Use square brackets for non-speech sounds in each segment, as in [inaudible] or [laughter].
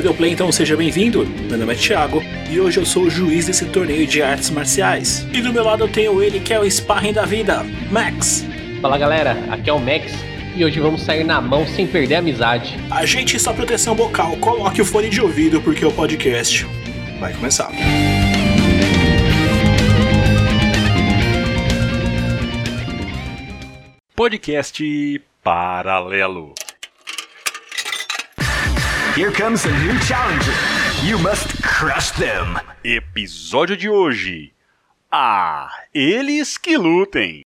você deu play, então seja bem-vindo. Meu nome é Thiago e hoje eu sou o juiz desse torneio de artes marciais. E do meu lado eu tenho ele que é o sparring da vida, Max. Fala galera, aqui é o Max e hoje vamos sair na mão sem perder a amizade. Agente sua proteção bocal, coloque o fone de ouvido porque o podcast vai começar. Podcast Paralelo. Here comes a new challenger. You must crush them. Episódio de hoje. Ah, eles que lutem.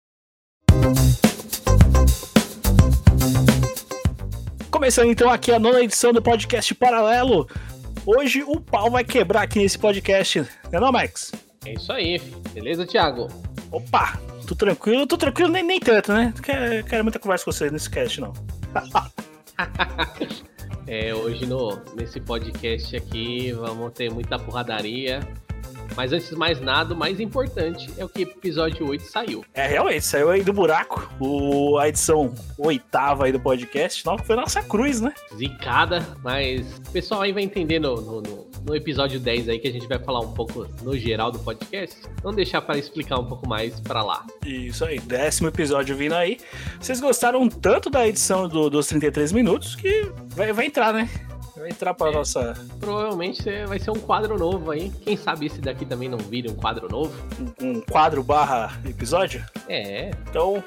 Começando então aqui a nona edição do podcast Paralelo. Hoje o pau vai quebrar aqui nesse podcast, né não, Max? É isso aí, beleza, Thiago? Opa, tô tranquilo, tô tranquilo nem, nem tanto, né? Não quero, quero muita conversa com vocês nesse cast, não. [laughs] É, hoje no, nesse podcast aqui vamos ter muita porradaria. Mas antes de mais nada, o mais importante é o que episódio 8 saiu. É, realmente, saiu aí do buraco. O, a edição oitava aí do podcast. Não, foi nossa cruz, né? Zicada, mas o pessoal aí vai entender no, no, no, no episódio 10 aí que a gente vai falar um pouco no geral do podcast. Vamos deixar para explicar um pouco mais para lá. Isso aí, décimo episódio vindo aí. Vocês gostaram tanto da edição do- dos 33 minutos que vai, vai entrar, né? Vai entrar pra nossa. Provavelmente é- vai ser um quadro novo aí. Quem sabe esse daqui também não vire um quadro novo? um, um quadro barra episódio. É, Então,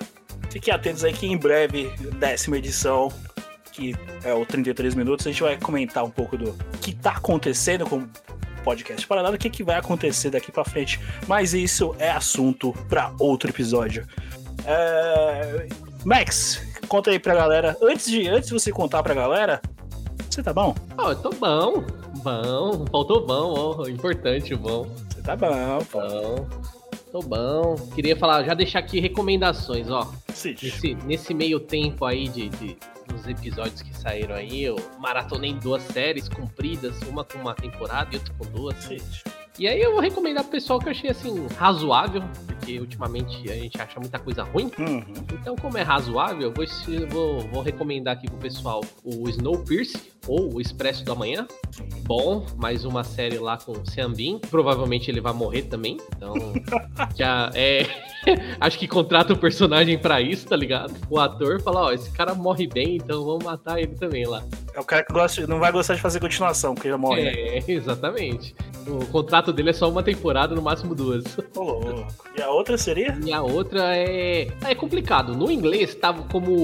fiquem atentos aí que em breve, décima edição, que é o 33 minutos, a gente vai comentar um pouco do que tá acontecendo com o podcast paralelo, o que, que vai acontecer daqui pra frente. Mas isso é assunto pra outro episódio. É, Max, conta aí pra galera. Antes de, antes de você contar pra galera, você tá bom? Ó, eu tô bom. Bom, faltou bom, ó. Importante o bom. Você tá bom, pô. Bom. Tô bom. Queria falar, já deixar aqui recomendações, ó. Nesse, nesse meio tempo aí de, de- dos episódios que saíram aí, eu maratonei duas séries compridas, uma com uma temporada e outra com duas. E aí eu vou recomendar pro pessoal que eu achei assim, razoável, porque ultimamente a gente acha muita coisa ruim. Uhum. Então, como é razoável, eu vou, vou, vou recomendar aqui pro pessoal o Snowpiercer, ou o Expresso do Amanhã. Bom, mais uma série lá com o Sean Bean. Provavelmente ele vai morrer também, então [laughs] já é... [laughs] Acho que contrata o personagem pra isso, tá ligado? O ator fala, ó, esse cara morre bem, então vamos matar ele também lá. É o cara que gosta, não vai gostar de fazer continuação, porque já morre, né? É, [laughs] exatamente. O contrato dele é só uma temporada, no máximo duas. Ô, louco. E a outra seria? E a outra é. É complicado. No inglês tava como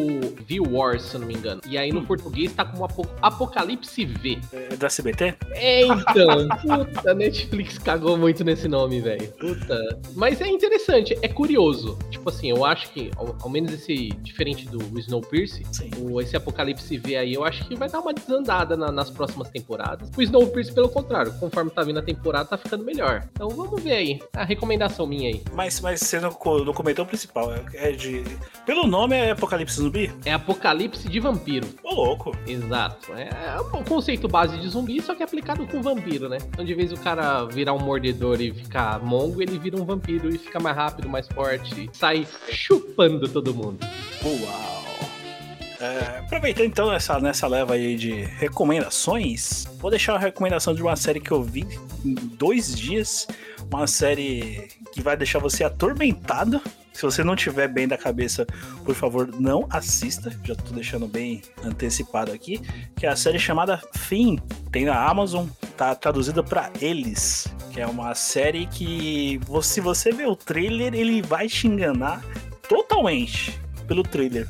V-War, se eu não me engano. E aí no português tá como Apo- Apocalipse V. É da CBT? É, então. Puta, Netflix cagou muito nesse nome, velho. Puta. Mas é interessante, é curioso. Tipo assim, eu acho que, ao, ao menos esse, diferente do Snowpiercer, o, esse Apocalipse V aí, eu acho que vai dar uma desandada na- nas próximas temporadas. O Snowpiercer, pelo contrário, conforme tá vindo a temporada, tá ficando melhor. Então vamos ver aí. A recomendação minha aí. Mas, mas você não, não comentou o principal. é- É de. Pelo nome é Apocalipse Zumbi? É Apocalipse de Vampiro. Ô, louco. Exato. É o conceito base de zumbi, só que aplicado com vampiro, né? Então, de vez o cara virar um mordedor e ficar mongo, ele vira um vampiro e fica mais rápido, mais forte, sai chupando todo mundo. Uau. É, aproveitando então essa, nessa leva aí de recomendações, vou deixar uma recomendação de uma série que eu vi em dois dias. Uma série que vai deixar você atormentado. Se você não tiver bem da cabeça, por favor, não assista. Já tô deixando bem antecipado aqui. Que é a série chamada Fim. Tem na Amazon, tá traduzida pra Eles. Que é uma série que, se você ver o trailer, ele vai te enganar totalmente pelo trailer.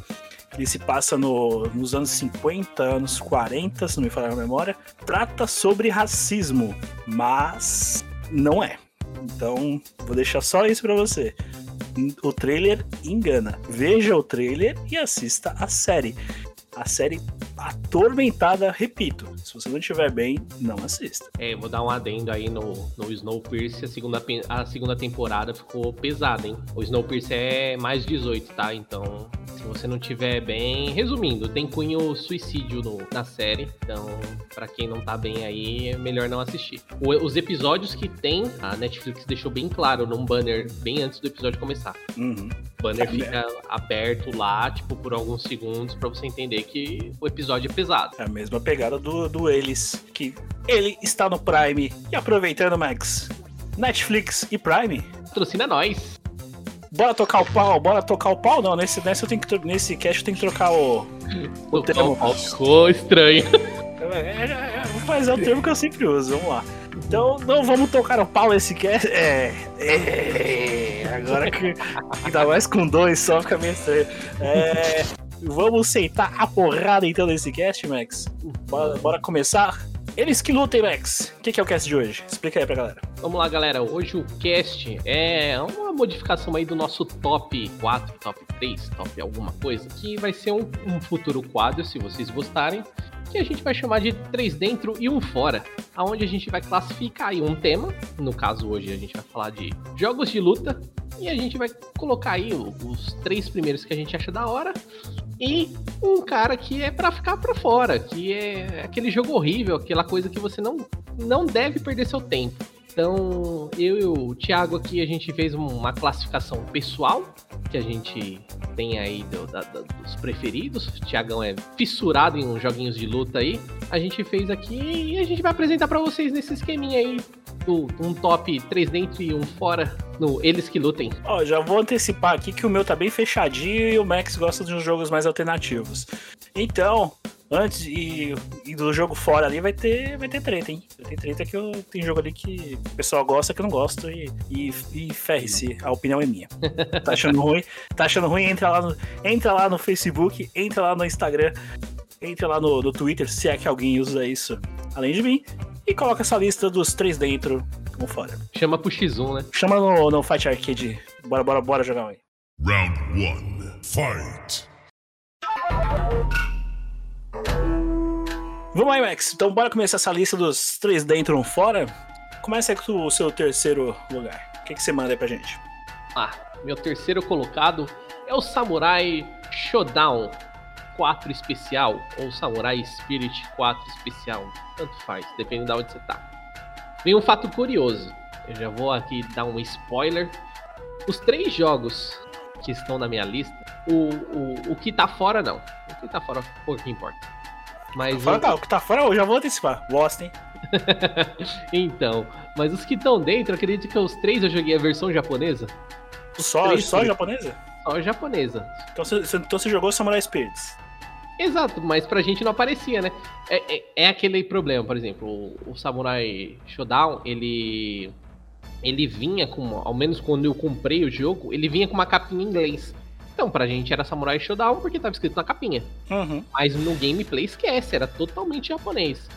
Ele se passa no- nos anos 50, anos 40, se não me falha a memória. Trata sobre racismo, mas não é. Então, vou deixar só isso pra você. O trailer engana. Veja o trailer e assista a série. A série atormentada, repito. Se você não estiver bem, não assista. É, vou dar um adendo aí no, no Snowpiercer, a segunda, a segunda temporada ficou pesada, hein? O Snowpiercer é mais 18, tá? Então, Se você não tiver bem. Resumindo, tem cunho suicídio no- na série. Então, pra quem não tá bem aí, é melhor não assistir. O- os episódios que tem, a Netflix deixou bem claro num banner bem antes do episódio começar. Uhum. O banner Tá fica aberto lá, tipo, por alguns segundos, pra você entender que o episódio é pesado. É a mesma pegada do, do Eles, que ele está no Prime. E aproveitando, Max, Netflix e Prime, Patrocina nós. bora tocar o pau, bora tocar o pau? Não, nesse, nesse, eu tenho que, nesse cast eu tenho que trocar o. O O termo. pau ficou estranho. É, é, é, mas é o termo que eu sempre uso, vamos lá. Então não vamos tocar o pau nesse cast. É. é agora que ainda mais com dois só fica meio estranho. É, vamos sentar a porrada então nesse cast, Max. Bora, bora começar? Eles que lutem, Max. O que, é o cast de hoje? Explica aí pra galera. Vamos lá, galera. Hoje o cast é uma modificação aí do nosso top 4, top 3, top alguma coisa, que vai ser um, um futuro quadro, se vocês gostarem, que a gente vai chamar de três dentro e um fora, aonde a gente vai classificar aí um tema. No caso hoje a gente vai falar de jogos de luta e a gente vai colocar aí os três primeiros que a gente acha da hora e um cara que é pra ficar pra fora, que é aquele jogo horrível, aquela coisa que você não não deve perder seu tempo. Então, eu e o Thiago aqui, a gente fez uma classificação pessoal, que a gente tem aí do- da- da- dos preferidos. O Thiagão é fissurado em uns joguinhos de luta aí. A gente fez aqui e a gente vai apresentar pra vocês nesse esqueminha aí, um top 3 dentro e um fora, no Eles Que Lutem. Ó, já vou antecipar aqui que o meu tá bem fechadinho e o Max gosta de uns jogos mais alternativos. Então, antes e, e do jogo fora ali vai ter, vai ter treta, hein? Vai ter treta que eu, tem jogo ali que o pessoal gosta que eu não gosto e, e, e ferre-se, a opinião é minha. [laughs] Tá achando ruim? Tá achando ruim? Entra lá no, entra lá no Facebook, entra lá no Instagram, entra lá no, no Twitter, se é que alguém usa isso além de mim, e coloca essa lista dos três dentro como fora. Chama pro X1, né? Chama no, no Fight Arcade. Bora, bora, bora jogar um aí. Round one, fight. Vamos aí, Max. Então bora começar essa lista dos três dentro um fora. Começa aí com o seu terceiro lugar. O que, que você manda aí pra gente? Ah, meu terceiro colocado é o Samurai Shodown 4 especial ou Samurai Spirit 4 especial, tanto faz, dependendo de onde você tá. Vem um fato curioso, eu já vou aqui dar um spoiler. Os três jogos que estão na minha lista, o, o, o que tá fora não, o que tá fora pouco importa. Mas Fora, o- tá, o que tá fora eu já vou antecipar. Lost, hein? [laughs] então, mas os que estão dentro, acredito que os três eu joguei a versão japonesa, Só, três só três. japonesa? só japonesa. Então você- então você jogou Samurai Spirits. Exato, mas pra gente não aparecia, né? É, é, é aquele problema, por exemplo, o, o Samurai Shodown, ele. Ele vinha com. Ao menos quando eu comprei o jogo, ele vinha com uma capinha em inglês. Então, pra gente era Samurai Shodown porque tava escrito na capinha. Uhum. Mas no gameplay esquece, era totalmente japonês.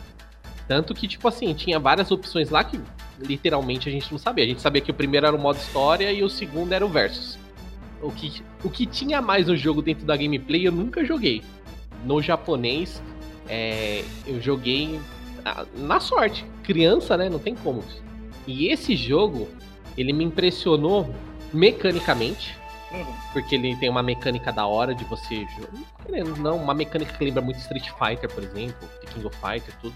Tanto que, tipo assim, tinha várias opções lá que literalmente a gente não sabia. A gente sabia que o primeiro era o modo história e o segundo era o versus. O que, o que tinha mais no jogo dentro da gameplay eu nunca joguei. No japonês, é, eu joguei na, na sorte. Criança, né? Não tem como. E esse jogo, ele me impressionou mecanicamente Uhum. porque ele tem uma mecânica da hora de você jogar. Não, uma mecânica que lembra muito Street Fighter, por exemplo, The King of Fighter, tudo.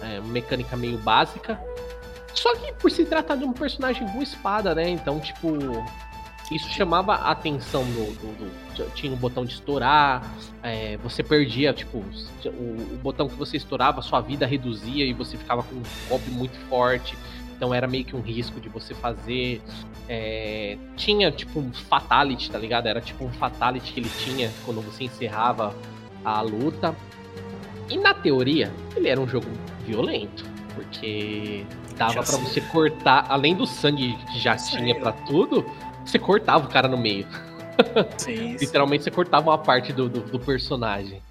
É uma mecânica meio básica. Só que por se tratar de um personagem com espada, né? Então, tipo, isso chamava a atenção do. do- do- tinha o botão de estourar, é, você perdia, tipo, o, o botão que você estourava, sua vida reduzia e você ficava com um golpe muito forte. Então era meio que um risco de você fazer. É, tinha tipo um fatality, tá ligado? Era tipo um fatality que ele tinha quando você encerrava a luta. E na teoria, ele era um jogo violento, porque dava sangue. você cortar, além do sangue que já Sim. tinha pra tudo, você cortava o cara no meio. [laughs] Sim. Literalmente você cortava uma parte do, do, do personagem.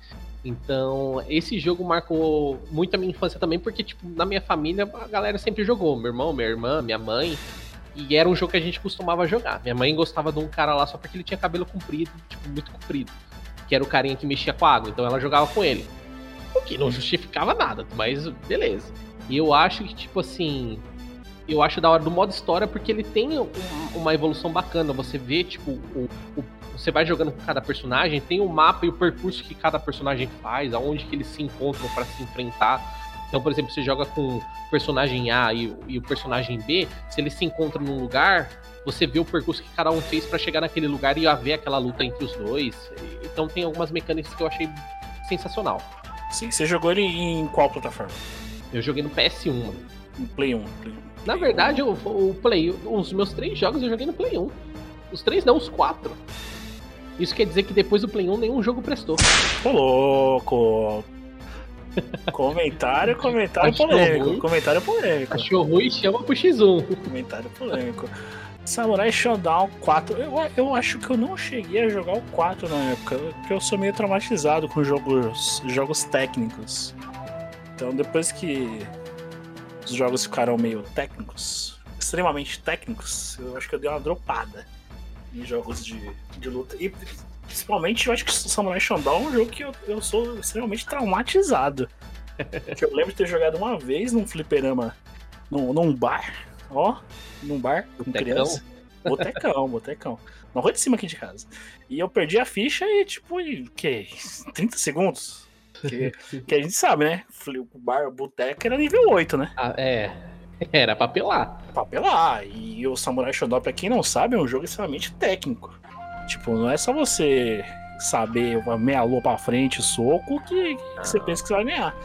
Então, esse jogo marcou muito a minha infância também, porque, tipo, na minha família a galera sempre jogou. Meu irmão, minha irmã, minha mãe. E era um jogo que a gente costumava jogar. Minha mãe gostava de um cara lá só porque ele tinha cabelo comprido, tipo, muito comprido. Que era o carinha que mexia com a água. Então ela jogava com ele. O que não justificava nada, mas beleza. E eu acho que, tipo assim. Eu acho da hora do modo história porque ele tem um- uma evolução bacana. Você vê, tipo, o, o- você vai jogando com cada personagem, tem o mapa e o percurso que cada personagem faz, aonde que eles se encontram pra se enfrentar. Então, por exemplo, você joga com o personagem A e, o- e o personagem B, se eles se encontram num lugar, você vê o percurso que cada um fez pra chegar naquele lugar e haver aquela luta entre os dois. Então tem algumas mecânicas que eu achei sensacional. Sim, você jogou ele em qual plataforma? Eu joguei no PS1, mano. No Play 1. Play 1. Na verdade, o, o Play, os meus três jogos eu joguei no Play 1. Os três não, os quatro. Isso quer dizer que depois do Play 1 nenhum jogo prestou. Ô, louco! comentário, comentário Achou polêmico. ruim? Comentário polêmico. Achou ruim, chama pro X1. Comentário polêmico. Samurai Shodown 4. Eu, eu acho que eu não cheguei a jogar o 4 na época, porque eu sou meio traumatizado com jogos, jogos técnicos. Então depois que os jogos ficaram meio técnicos, extremamente técnicos, eu acho que eu dei uma dropada em jogos de, de luta. E principalmente eu acho que Samurai Shodown é um jogo que eu, eu sou extremamente traumatizado. que [laughs] eu lembro de ter jogado uma vez num fliperama, num, num bar, ó, num bar com Botecão? criança. Botecão, botecão. Na rua de cima aqui de casa. E eu perdi a ficha e, tipo, o quê? 30 segundos? Que, [laughs] que a gente sabe, né? O bar, o boteco era nível 8, né? Ah, é. Era pra apelar. Papelar. E o Samurai Shodown, pra quem não sabe, é um jogo extremamente técnico. Tipo, não é só você saber meia lua pra frente, soco, que, que você pensa que você vai ganhar.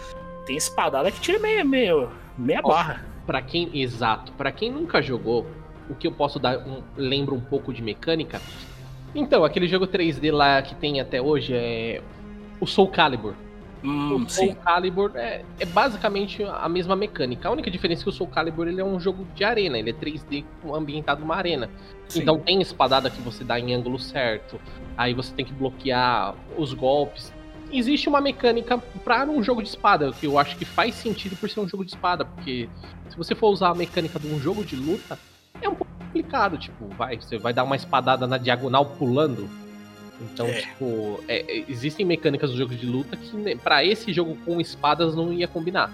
Tem espadada que tira meia, meia, meia Ó, barra. Pra quem. Exato. Pra quem nunca jogou, o que eu posso dar. Um, lembra um pouco de mecânica. Então, aquele jogo 3D lá que tem até hoje é. O Soul Calibur. Hum, o Soul sim. Calibur é, é basicamente a mesma mecânica. A única diferença é que o Soul Calibur ele é um jogo de arena, ele é 3D ambientado numa arena. Sim. Então tem espadada que você dá em ângulo certo, aí você tem que bloquear os golpes. Existe uma mecânica para um jogo de espada, que eu acho que faz sentido por ser um jogo de espada, porque se você for usar a mecânica de um jogo de luta, é um pouco complicado, tipo, vai, você vai dar uma espadada na diagonal pulando. Então, É. tipo, é, é, existem mecânicas do jogo de luta que né, pra esse jogo com espadas não ia combinar.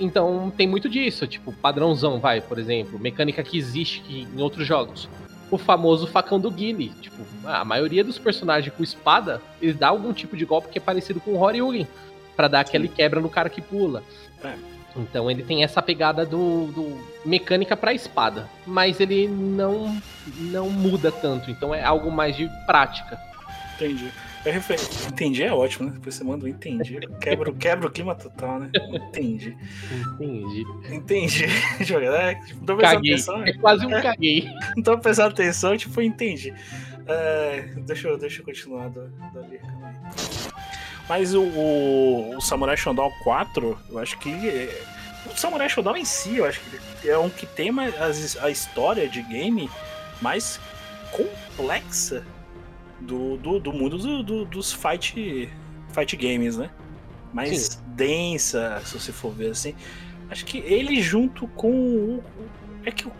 Então tem muito disso, tipo, padrãozão, vai, por exemplo, mecânica que existe que- em outros jogos. O famoso facão do Guile. Tipo, a maioria dos personagens com espada, eles dá algum tipo de golpe que é parecido com o Horyugen. Pra dar aquele quebra no cara que pula. É. Então ele tem essa pegada do, do mecânica pra espada. Mas ele não, não muda tanto. Então é algo mais de prática. Entendi. É. Entendi é ótimo, né? Depois você manda um entendi. Quebra, quebra o clima total, né? Entendi. Entendi. Entendi. [laughs] Jogar, né? Não tô prestando atenção. É quase um caguei. [laughs] Não tô prestando atenção, tipo, entendi. É, deixa, eu, deixa eu continuar da, aí. Mas o, o, o Samurai Shodown 4, eu acho que. é- o Samurai Shodown em si, eu acho que é um que tem mais, as- a história de game mais complexa do, do, do mundo do- do- dos fight, fight games, né? Mais densa, se você for ver assim. Acho que ele junto com o. É que o.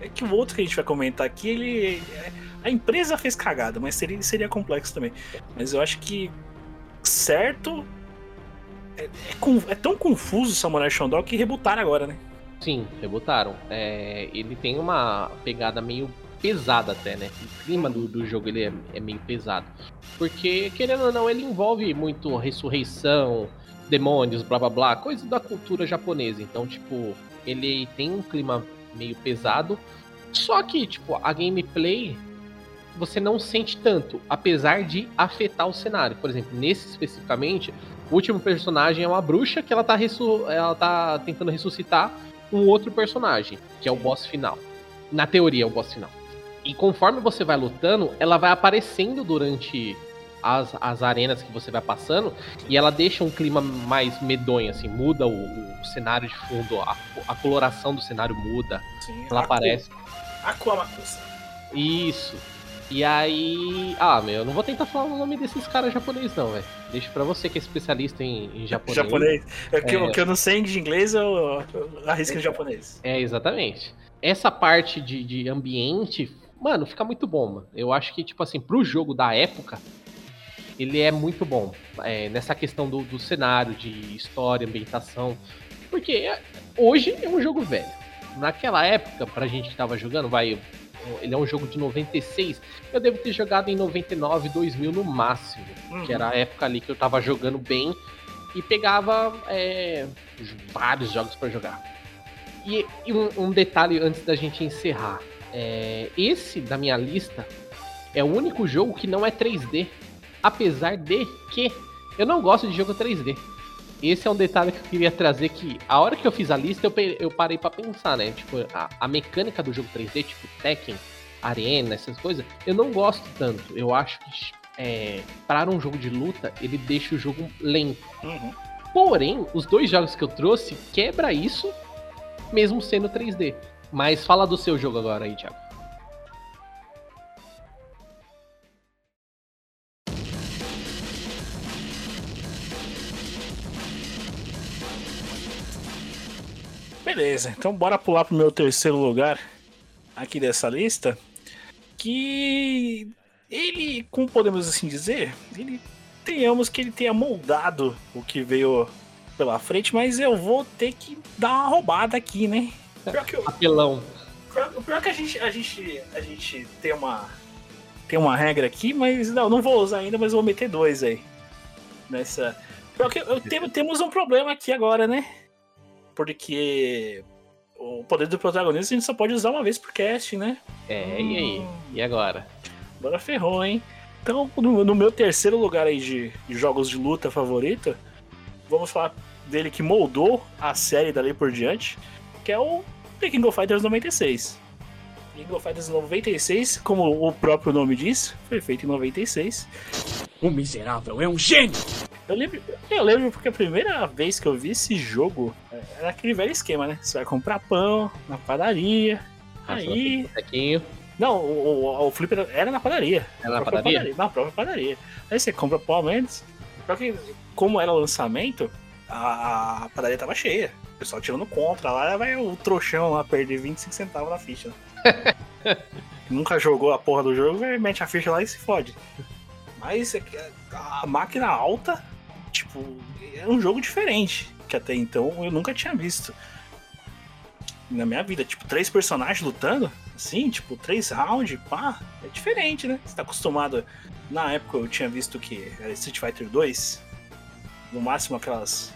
É que o outro que a gente vai comentar aqui, ele. A empresa fez cagada, mas seria, seria complexo também. Mas eu acho que. Certo. É, é é tão confuso o Samurai Shodown que rebutaram agora, né? Sim, rebutaram. É, ele tem uma pegada meio pesada até, né? O clima do, do jogo ele é, é meio pesado. Porque, querendo ou não, ele envolve muito ressurreição, demônios, blá blá blá, coisa da cultura japonesa. Então, tipo, ele tem um clima meio pesado. Só que, tipo, a gameplay você não sente tanto, apesar de afetar o cenário. Por exemplo, nesse especificamente, o último personagem é uma bruxa que ela tá, ressu- ela tá tentando ressuscitar um outro personagem, que é o boss final. Na teoria, é o boss final. E conforme você vai lutando, ela vai aparecendo durante as, as arenas que você vai passando e ela deixa um clima mais medonho, assim, muda o, o cenário de fundo, a, a coloração do cenário muda, Sim, ela Aku- aparece. Aquamakusa. Isso. E aí. Ah, meu, eu não vou tentar falar o nome desses caras japoneses, não, velho. Deixa pra você que é especialista em, em [laughs] japonês. Japonês. É que, É. O que eu não sei de inglês, eu, eu arrisco em japonês. É, exatamente. Essa parte de, de ambiente, mano, fica muito bom, mano. Eu acho que, tipo assim, pro jogo da época, ele é muito bom. É, nessa questão do, do cenário, de história, ambientação. Porque é- hoje é um jogo velho. naquela época, pra gente que tava jogando, vai, ele é um jogo de 96, eu devo ter jogado em 99, 2000 no máximo, Uhum. que era a época ali que eu tava jogando bem e pegava é, vários jogos pra jogar. E, e um, um detalhe antes da gente encerrar, é, esse da minha lista é o único jogo que não é 3D, apesar de que eu não gosto de jogo 3D. Esse é um detalhe que eu queria trazer que a hora que eu fiz a lista eu, eu parei pra pensar, né? Tipo, a, a mecânica do jogo 3D, tipo Tekken, Arena, essas coisas, eu não gosto tanto. Eu acho que é, para um jogo de luta, ele deixa o jogo lento. Uhum. Porém, os dois jogos que eu trouxe quebra isso, mesmo sendo 3D. Mas fala do seu jogo agora aí, Thiago. Beleza, então bora pular pro meu terceiro lugar aqui dessa lista. Que ele, como podemos assim dizer, ele tenhamos que ele tenha moldado o que veio pela frente, mas eu vou ter que dar uma roubada aqui, né? Pior que, eu- Apelão. pior, pior que a gente, a gente, a gente tem uma tem uma regra aqui, mas não, não vou usar ainda, mas vou meter dois aí nessa. Pior que eu, temo- temos um problema aqui agora, né? Porque o poder do protagonista a gente só pode usar uma vez por cast, né? É, e aí? E agora? Agora ferrou, hein? Então, no, no meu terceiro lugar aí de, de jogos de luta favorito, vamos falar dele que moldou a série dali por diante, que é o The King of Fighters 96. King of Fighters 96, como o próprio nome diz, foi feito em 96. O miserável é um gênio! Eu lembro, eu lembro porque a primeira vez que eu vi esse jogo é, era aquele velho esquema, né? Você vai comprar pão na padaria. Aí. Tequinho. Não, o, o, o flipper era na padaria. Era na própria padaria? Na própria padaria. Aí você compra pão menos. Só que, como era lançamento, a, a padaria tava cheia. O pessoal tirando contra lá, vai o trouxão lá perder 25 centavos na ficha. [laughs] Nunca jogou a porra do jogo, vai, mete a ficha lá e se fode. Mas é que a máquina alta, tipo, é um jogo diferente. Que até então eu nunca tinha visto. Na minha vida, tipo, três personagens lutando, assim, tipo, três rounds, pá, é diferente, né? Você tá acostumado. Na época eu tinha visto que era Street Fighter 2, no máximo aquelas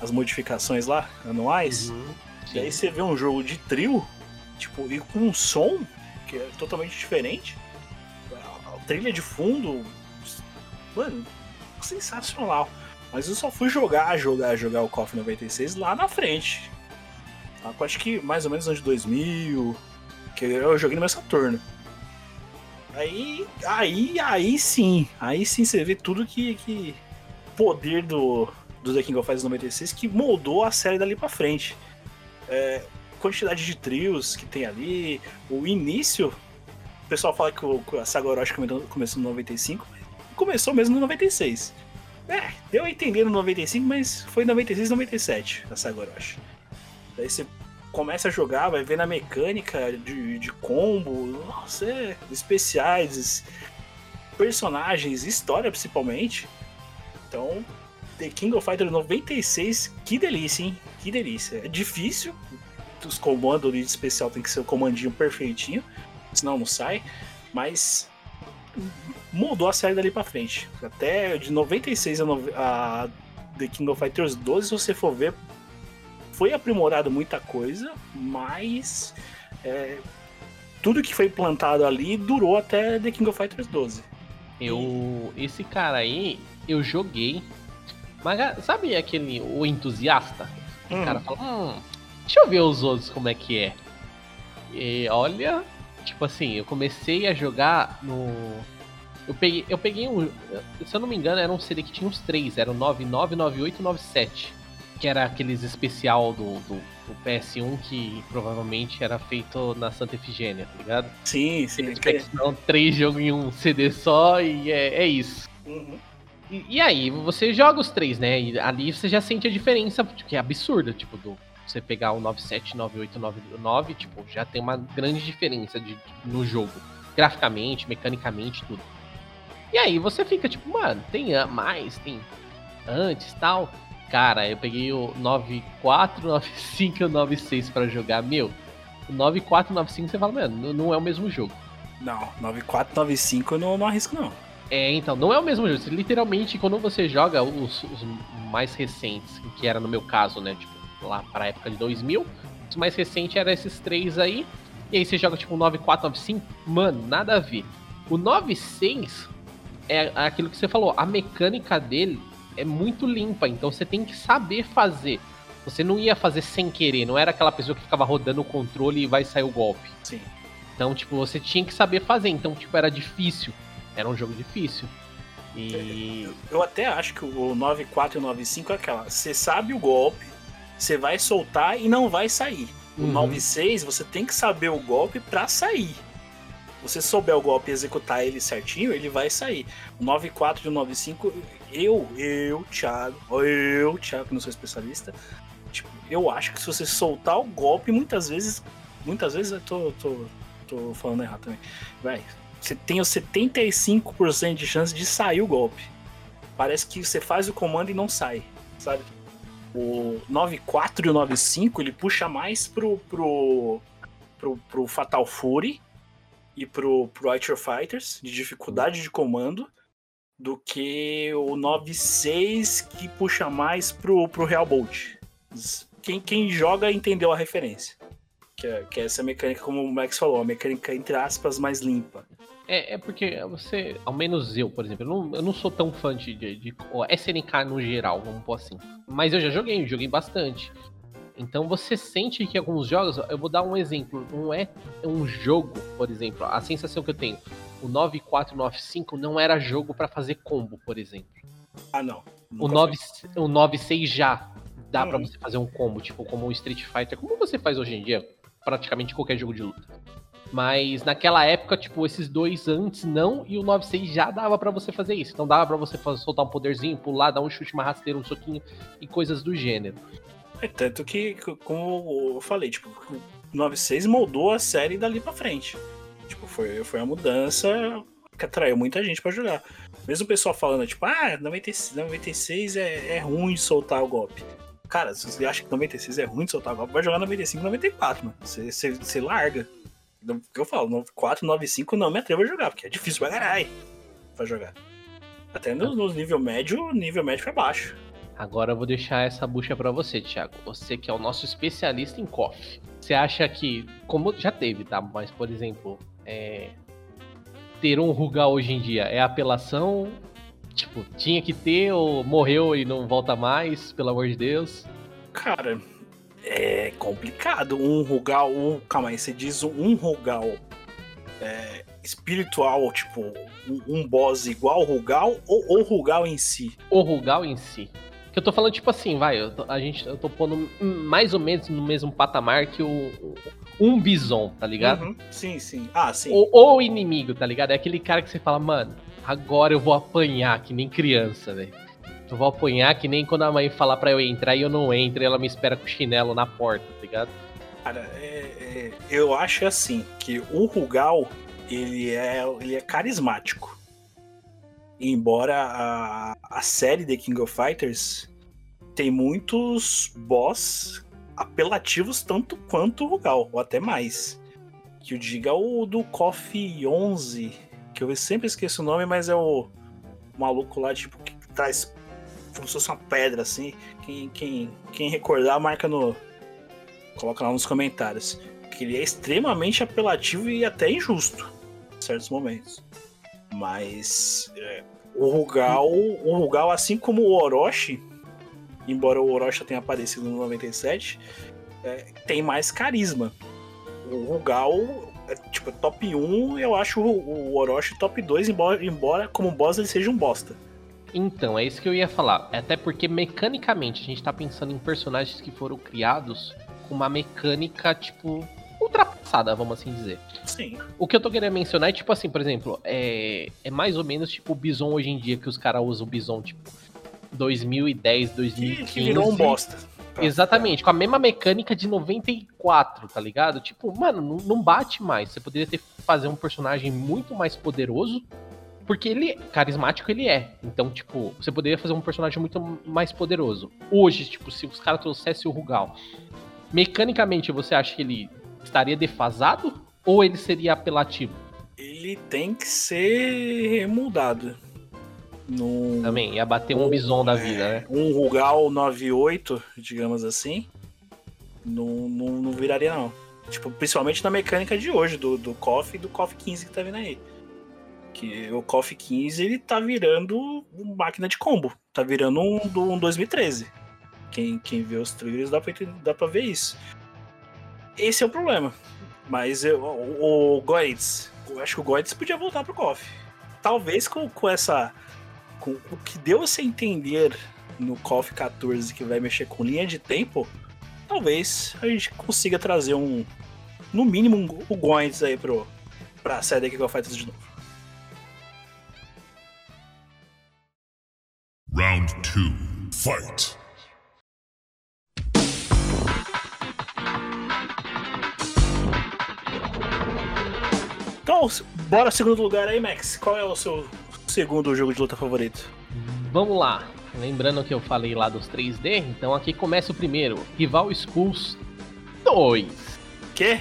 as modificações lá, anuais. Uhum. E aí você vê um jogo de trio, tipo, e com um som que é totalmente diferente. A, trilha de fundo, mano, sensacional. Mas eu só fui jogar, jogar, jogar o KOF 96 lá na frente. Com acho que mais ou menos ano de 2000, que eu joguei no meu Saturno. Aí, aí, aí sim, aí sim você vê tudo que, que poder do, do The King of Fighters 96 que moldou a série dali pra frente. É, quantidade de trios que tem ali, o início. O pessoal fala que o, a Saga Orochi come- começou no 95, mas começou mesmo no 96. É, deu a entender no 95, mas foi 96 97 a Saga Orochi. Daí você começa a jogar, vai ver na mecânica de, de combo, nossa, é, especiais, personagens, história principalmente. Então, The King of Fighters 96, que delícia, hein? Que delícia. É difícil, os comandos de especial tem que ser o comandinho perfeitinho, senão não sai, mas mudou a série dali pra frente. Até de 96 a, nove- a The King of Fighters 12, se você for ver, foi aprimorado muita coisa, mas é, tudo que foi plantado ali durou até The King of Fighters 12. Eu. Esse cara aí, eu joguei. Mas sabe aquele. O entusiasta? O Hum. cara fala, hum, deixa eu ver os outros como é que é. E olha, tipo assim, eu comecei a jogar no. Eu peguei, eu peguei um. Se eu não me engano, era um CD que tinha uns três, era o 99, 98 e 97. Que era aqueles especial do, do, do PS1 que provavelmente era feito na Santa Efigênia, tá ligado? Sim, sim. Eles pegam três jogos em um CD só e é, é isso. Uhum. E, aí, você joga os três, né? E ali você já sente a diferença, que é absurda, tipo, do você pegar o 97, 98, 99, tipo, já tem uma grande diferença de, no jogo. Graficamente, mecanicamente, tudo. E aí você fica, tipo, mano, tem mais, tem antes tal. Cara, eu peguei o 94, 95 e o 96 pra jogar, meu. O 94 e 95 você fala, mano, não- é o mesmo jogo. Não, 9495 eu não, não arrisco, não. É, então, não é o mesmo jogo. Literalmente, quando você joga os, os mais recentes, que era no meu caso, né? Tipo, lá pra época de 2000, os mais recentes eram esses três aí. E aí você joga tipo um 9495, mano, nada a ver. O 96 é aquilo que você falou, a mecânica dele é muito limpa, então você tem que saber fazer. Você não ia fazer sem querer, não era aquela pessoa que ficava rodando o controle e vai sair o golpe. Sim. Então, tipo, você tinha que saber fazer. Então, tipo, era difícil. Era um jogo difícil. E. Eu até acho que o 94 e o 95 é aquela. Você sabe o golpe, você vai soltar e não vai sair. O Uhum. 96 você tem que saber o golpe pra sair. Você souber o golpe e executar ele certinho, ele vai sair. O 94 e o 95, eu, eu, Thiago, eu, Thiago, que não sou especialista, tipo, eu acho que se você soltar o golpe, muitas vezes, muitas vezes eu tô, tô, tô falando errado também. Vai, você tem os 75% de chance de sair o golpe. Parece que você faz o comando e não sai, sabe? O 94 e o 95 ele puxa mais pro, pro, pro, pro Fatal Fury e pro, pro Archer Fighters, de dificuldade de comando, do que o 96 que puxa mais pro, pro Real Bolt. Quem, quem joga entendeu a referência. Que é, que é essa mecânica, como o Max falou, a mecânica entre aspas mais limpa. É, é porque você, ao menos eu, por exemplo, eu não, eu não sou tão fã de, de, de SNK no geral, vamos pôr assim. Mas eu já joguei, joguei bastante. Então você sente que alguns jogos, eu vou dar um exemplo, não é um jogo, por exemplo, a sensação que eu tenho, o 9495 não era jogo pra fazer combo, por exemplo. Ah, não. O, Nunca 9, o 96 já dá pra Uhum. você fazer um combo, tipo como o Street Fighter, como você faz hoje em dia, praticamente qualquer jogo de luta. Mas naquela época, tipo, esses dois antes não, e o 96 já dava pra você fazer isso. Então dava pra você fa- soltar um poderzinho, pular, dar um chute, uma rasteira, um soquinho e coisas do gênero. É tanto que, como eu falei, tipo, o 96 moldou a série dali pra frente. Tipo, foi, foi a mudança que atraiu muita gente pra jogar. Mesmo o pessoal falando, tipo, ah, 96, 96 é, é ruim soltar o golpe. Cara, se você acha que 96 é ruim de soltar golpe, vai jogar 95 94, mano. Você, você, você larga. O que eu falo, 94, 95 não me atrevo a jogar, porque é difícil pra caralho pra jogar. Até no, no nível médio, nível médio pra baixo. Agora eu vou deixar essa bucha pra você, Thiago. Você que é o nosso especialista em KOF. Você acha que, como já teve, tá? Mas, por exemplo, é... ter um Rugal hoje em dia é apelação? Tipo, tinha que ter ou morreu e não volta mais, pelo amor de Deus? Cara, é complicado. Um Rugal, um, calma aí, você diz um Rugal é, espiritual, tipo, um, um boss igual Rugal ou o Rugal em si? O Rugal em si. Que eu tô falando, tipo assim, vai, eu tô- a gente, eu tô pondo mais ou menos no mesmo patamar que o, um Bison, tá ligado? Uhum, Sim, sim. Ah, sim. Ou, ou o inimigo, tá ligado? É aquele cara que você fala, mano, agora eu vou apanhar que nem criança, velho. Eu vou apanhar que nem quando a mãe falar pra eu entrar e eu não entro e ela me espera com o chinelo na porta, tá ligado? Cara, é- é, eu acho assim, que o Rugal, ele é, ele é carismático. Embora a, a série The King of Fighters tem muitos boss apelativos tanto quanto o Rugal, ou até mais. Que o diga o do KOF 11, que eu sempre esqueço o nome, mas é o maluco lá, tipo, que traz como se fosse uma pedra, assim. Quem, quem, quem recordar, marca no, coloca lá nos comentários. Que ele é extremamente apelativo e até injusto em certos momentos. Mas é, o Rugal, o Rugal, assim como o Orochi, embora o Orochi tenha aparecido no 97, é, tem mais carisma. O Rugal, tipo, top 1, eu acho o, Orochi top 2, embora, embora como boss ele seja um bosta. Então, é isso que eu ia falar. Até porque mecanicamente a gente tá pensando em personagens que foram criados com uma mecânica, tipo, ultrapassada, vamos assim dizer. Sim. O que eu tô querendo mencionar é, tipo assim, por exemplo, é, é mais ou menos tipo o Bison hoje em dia, que os caras usam o Bison, tipo, 2010, Que, 2015. que virou um bosta. Exatamente, com a mesma mecânica de 94, tá ligado? Tipo, mano, não, não bate mais. Você poderia ter fazer um personagem muito mais poderoso, porque ele, carismático ele é. Então, tipo, você poderia fazer um personagem muito mais poderoso. Hoje, tipo, se os caras trouxessem o Rugal, mecanicamente você acha que ele estaria defasado ou ele seria apelativo? Ele tem que ser remudado. Num, Também, ia bater um bison da vida, né? um Rugal 98, digamos assim, não, não, não viraria não. Tipo, principalmente na mecânica de hoje, do, do KOF e do KOF 15 que tá vindo aí. Que o KOF 15 ele tá virando uma máquina de combo. Tá virando um, do, um 2013. Quem, quem vê os triggers dá pra, dá pra ver isso. Esse é o problema. Mas eu, o, o Goids, eu acho que o Goids podia voltar pro KOF. Talvez com, com essa. Com o que deu a se entender no KOF 14 que vai mexer com linha de tempo, talvez a gente consiga trazer um. No mínimo, um, o Goids aí pro, pra série aqui com a Fighters de novo. Round two. Fight. Então, bora segundo lugar aí, Max. Qual é o seu segundo jogo de luta favorito? Vamos lá. Lembrando que eu falei lá dos 3D, então aqui começa o primeiro. Rival Schools 2. Quê?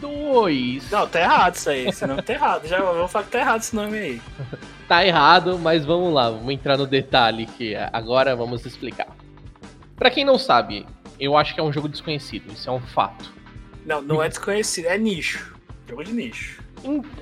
2. Não, tá errado isso aí. Esse nome tá errado. Já vou falar que tá errado esse nome aí. [laughs] Tá errado, mas vamos lá, vamos entrar no detalhe que agora vamos explicar. Pra quem não sabe, eu acho que é um jogo desconhecido, isso é um fato. Não, não é desconhecido, é nicho. Jogo de nicho.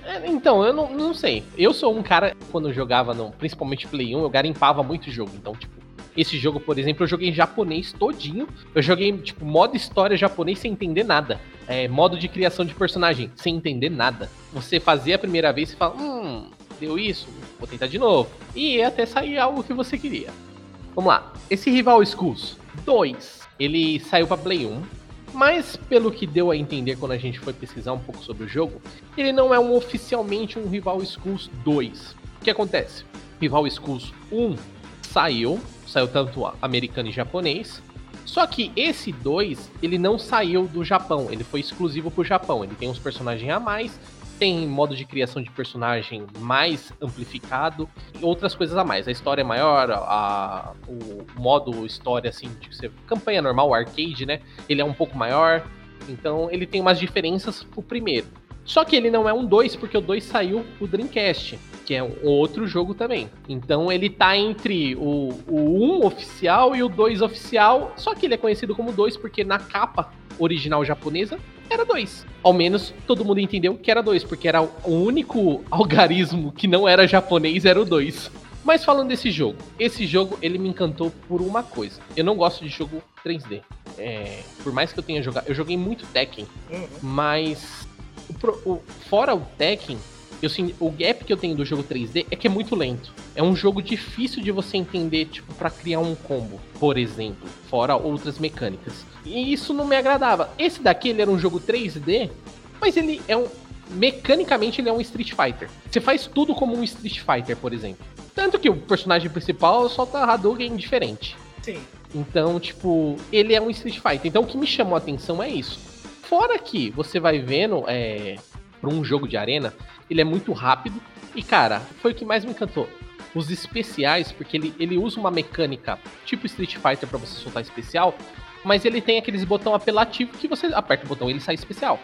É, Então, eu não, não sei. Eu sou um cara, quando eu jogava, no, principalmente Play 1, eu garimpava muito jogo. Então, tipo, esse jogo, por exemplo, eu joguei em japonês todinho. Eu joguei, tipo, modo história japonês sem entender nada. É, modo de criação de personagem, sem entender nada. Você fazia a primeira vez e fala, hum, deu isso, vou tentar de novo. E até sair algo que você queria. Vamos lá. Esse Rival Schools 2, ele saiu pra Play 1. Mas, pelo que deu a entender quando a gente foi pesquisar um pouco sobre o jogo, ele não é um oficialmente um Rival Schools 2. O que acontece? Rival Schools 1 saiu, saiu tanto americano e japonês. Só que esse 2, ele não saiu do Japão, ele foi exclusivo pro Japão. Ele tem uns personagens a mais, tem modo de criação de personagem mais amplificado e outras coisas a mais. A história é maior, a, o modo história, assim, de você, campanha normal, arcade, né? Ele é um pouco maior, então ele tem umas diferenças pro primeiro. Só que ele não é um 2, porque o 2 saiu pro Dreamcast, que é um outro jogo também. Então ele tá entre o, o 1 oficial e o 2 oficial, só que ele é conhecido como 2 porque na capa original japonesa era 2. Ao menos todo mundo entendeu que era 2, porque era o único algarismo que não era japonês, era o 2. Mas falando desse jogo, esse jogo ele me encantou por uma coisa. Eu não gosto de jogo 3D. É, por mais que eu tenha jogado, eu joguei muito Tekken, Uhum. mas o o- fora o Tekken, eu, sim- o gap que eu tenho do jogo 3D é que é muito lento. É um jogo difícil de você entender, tipo, pra criar um combo, por exemplo, fora outras mecânicas. E isso não me agradava. Esse daqui, ele era um jogo 3D, mas ele é um. Mecanicamente, ele é um Street Fighter. Você faz tudo como um Street Fighter, por exemplo. Tanto que o personagem principal solta Hadouken diferente. Sim. Então, tipo, ele é um Street Fighter. Então, o que me chamou a atenção é isso. Fora que você vai vendo, é, pra um jogo de arena, ele é muito rápido. E, cara, foi o que mais me encantou. Os especiais, porque ele, ele usa uma mecânica tipo Street Fighter pra você soltar especial, mas ele tem aqueles botão apelativo que você aperta o botão e ele sai especial.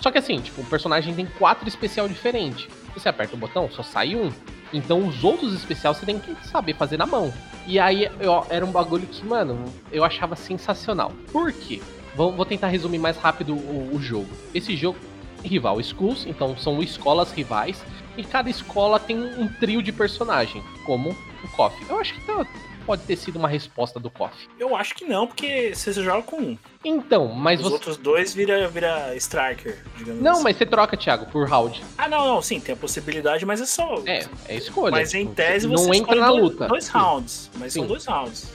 Só que assim, tipo, o personagem tem quatro especial diferentes. Você aperta o botão, só sai um. Então os outros especiais você tem que saber fazer na mão. E aí eu- era um bagulho que, mano, eu achava sensacional. Por quê? Vou, vou tentar resumir mais rápido o, o jogo. Esse jogo rival schools, então são escolas rivais. E cada escola tem um trio de personagem, como o KOF. Eu acho que tá- pode ter sido uma resposta do KOF. Eu acho que não, porque você joga com um. Então, mas Os você. outros dois vira, vira striker, digamos Não, assim. mas você troca, Thiago, por round. Ah, não, não, sim, tem a possibilidade, mas é só. É, é escolha. Mas em tese você não entra na dois, luta. Dois rounds, mas são Sim. dois rounds.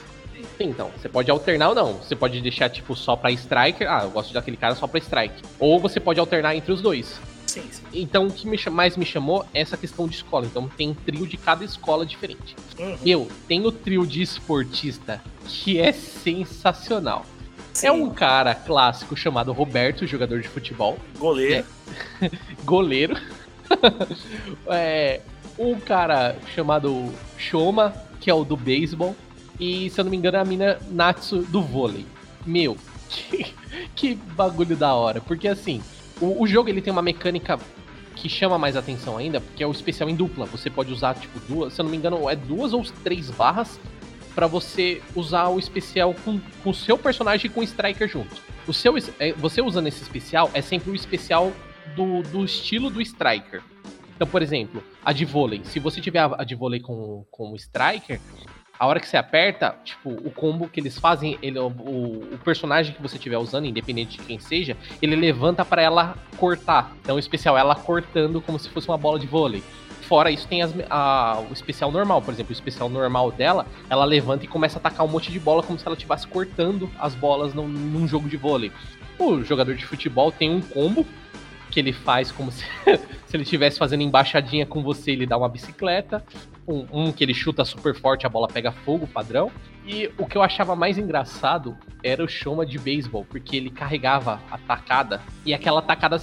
Então, você pode alternar ou não. Você pode deixar, tipo, só pra striker. Ah, eu gosto daquele cara só pra strike. Ou você pode alternar entre os dois. Sim, sim. Então, o que me mais me chamou é essa questão de escola. Então, tem trio de cada escola diferente. Uhum. Meu, tem o trio de esportista que é sensacional. Sim. É um cara clássico chamado Roberto, jogador de futebol. goleiro. [laughs] goleiro. [laughs] é, um cara chamado Shoma, que é o do beisebol. E, se eu não me engano, é a mina Natsu do vôlei. Meu, [laughs] Que, que bagulho da hora. Porque assim, o, o jogo ele tem uma mecânica que chama mais atenção ainda, porque é o especial em dupla. Você pode usar, tipo, duas, se eu não me engano, é duas ou três barras para você usar o especial com o seu personagem e com o Striker junto. O seu, é, você usando esse especial é sempre o especial do, do estilo do Striker. Então, por exemplo, a de vôlei. Se você tiver a, de vôlei com, com o Striker, a hora que você aperta, tipo, o combo que eles fazem, ele, o, o personagem que você estiver usando, independente de quem seja, ele levanta para ela cortar. Então, o especial ela cortando como se fosse uma bola de vôlei. Fora isso, tem as, a, o especial normal. Por exemplo, o especial normal dela, ela levanta e começa a atacar um monte de bola como se ela estivesse cortando as bolas num, num jogo de vôlei. O jogador de futebol tem um combo que ele faz como se, [laughs] se ele estivesse fazendo embaixadinha com você, ele dá uma bicicleta. Um, um, que ele chuta super forte, a bola pega fogo, padrão. E o que eu achava mais engraçado era o Shoma de beisebol, porque ele carregava a tacada. E aquela tacada.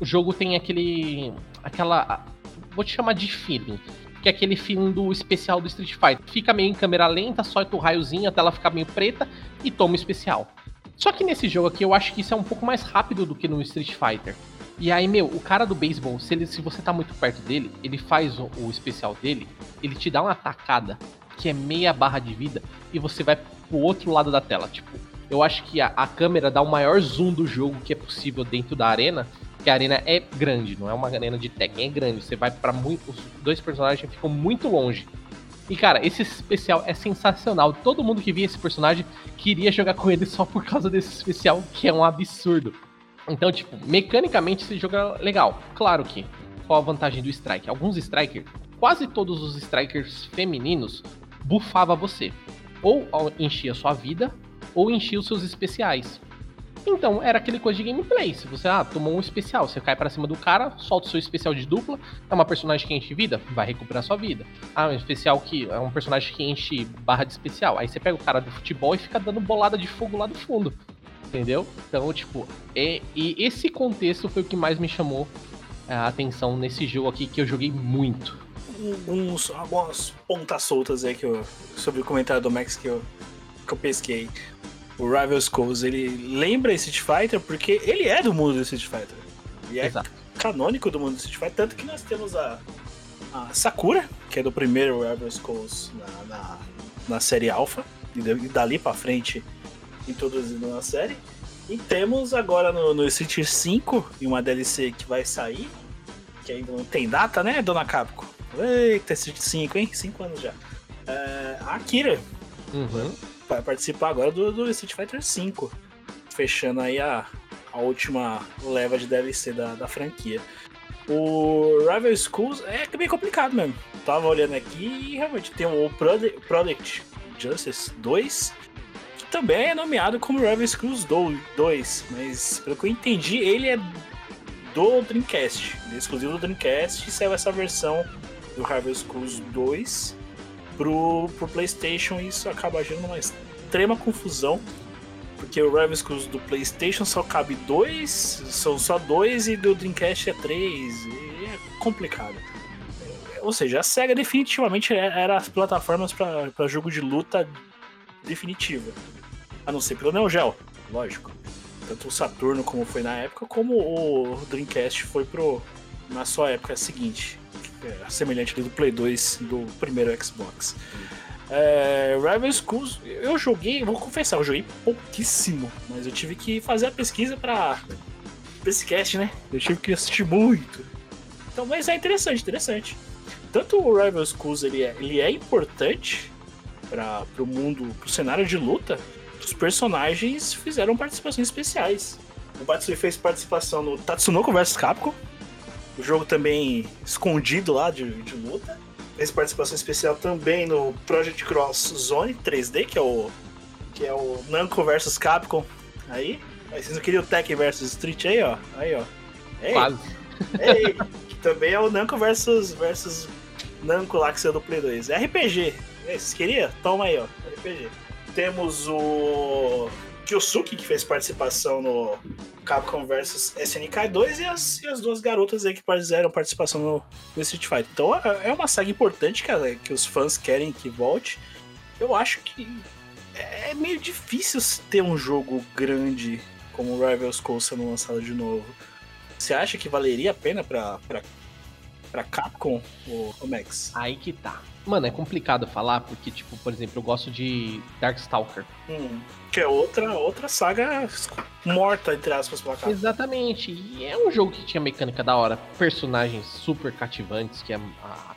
O jogo tem aquele. aquela. Vou te chamar de feeling. Que é aquele feeling do especial do Street Fighter. Fica meio em câmera lenta, solta o raiozinho até ela ficar meio preta e toma o especial. Só que nesse jogo aqui eu acho que isso é um pouco mais rápido do que no Street Fighter. E aí, meu, o cara do beisebol, se, ele, se você tá muito perto dele, ele faz o, o, especial dele, ele te dá uma tacada que é meia barra de vida e você vai pro outro lado da tela. Tipo, eu acho que a, a câmera dá o maior zoom do jogo que é possível dentro da arena, que a arena é grande, não é uma arena de Tekken, é grande. Você vai para muito. Os dois personagens ficam muito longe. E cara, esse especial é sensacional. Todo mundo que via esse personagem queria jogar com ele só por causa desse especial, que é um absurdo. Então, tipo, mecanicamente esse jogo é legal. Claro que, qual a vantagem do Strike? Alguns Strikers, quase todos os Strikers femininos, bufava você. Ou enchia sua vida, ou enchia os seus especiais. Então, era aquele coisa de gameplay. Se você ah, tomou um especial, você cai para cima do cara, solta o seu especial de dupla, é uma personagem que enche vida, vai recuperar sua vida. Ah, um especial que é um personagem que enche barra de especial. Aí você pega o cara do futebol e fica dando bolada de fogo lá do fundo entendeu? Então, tipo, é, e esse contexto foi o que mais me chamou a atenção nesse jogo aqui, que eu joguei muito. Alguns, algumas pontas soltas aí que eu, sobre o comentário do Max que eu, que eu pesquei. O Rival Schools, ele lembra Street Fighter porque ele é do mundo do Street Fighter. E é Exato. canônico do mundo do Street Fighter, tanto que nós temos a, a Sakura, que é do primeiro Rival Schools na, na, na série Alpha, e dali pra frente introduzido na série. E temos agora no, no Street 5, em uma DLC que vai sair, que ainda não tem data, né, Dona Capcom? Eita, Street 5, hein? 5 anos já. É, a Akira uhum. vai participar agora do, do Street Fighter 5, fechando aí a, a última leva de DLC da, da franquia. O Rival Schools é bem complicado mesmo. Tava olhando aqui e realmente tem o Project Justice 2 também é nomeado como Rival Schools 2, mas pelo que eu entendi, ele é do Dreamcast. É exclusivo do Dreamcast e saiu essa versão do Rival Schools 2 pro, pro PlayStation e isso acaba gerando uma extrema confusão. Porque o Rival Schools do PlayStation só cabe dois, são só dois e do Dreamcast é três. é complicado. Ou seja, a SEGA definitivamente era as plataformas para jogo de luta definitiva. A não ser pelo Neo Geo, lógico. Tanto o Saturno como foi na época, como o Dreamcast foi pro na sua época seguinte. É, semelhante do Play 2 do primeiro Xbox. É, Rival Schools, eu joguei, vou confessar, eu joguei pouquíssimo, mas eu tive que fazer a pesquisa para esse cast, né? Eu tive que assistir muito. Então, mas é interessante, interessante. Tanto o Rival Schools ele é, ele é importante para o mundo, para o cenário de luta, os personagens fizeram participações especiais. O Batsui fez participação no Tatsunoko vs Capcom, o jogo também escondido lá de, de luta. Fez participação especial também no Project Cross Zone 3D, que é o que é o Namco vs Capcom. Aí, aí vocês não queriam o Tekken vs Street aí, ó. Aí, ó. Ei, Quase. Ei, que também é o Namco versus versus Namco lá que saiu do Play 2. RPG. Vocês queriam? Toma aí, ó. RPG temos o Kyosuke, que fez participação no Capcom vs SNK 2, e as, e as duas garotas aí que fizeram participação no, no Street Fighter. Então é, é uma saga importante que, os fãs querem que volte. Eu acho que é meio difícil ter um jogo grande como o Rivals Coast sendo lançado de novo. Você acha que valeria a pena pra, pra, pra Capcom, o, o Max? Aí que tá. Mano, é complicado falar porque, tipo, por exemplo, eu gosto de Darkstalker. Hum, que é outra, outra saga morta, entre aspas, pra cá. Exatamente. E é um jogo que tinha mecânica da hora, personagens super cativantes que a,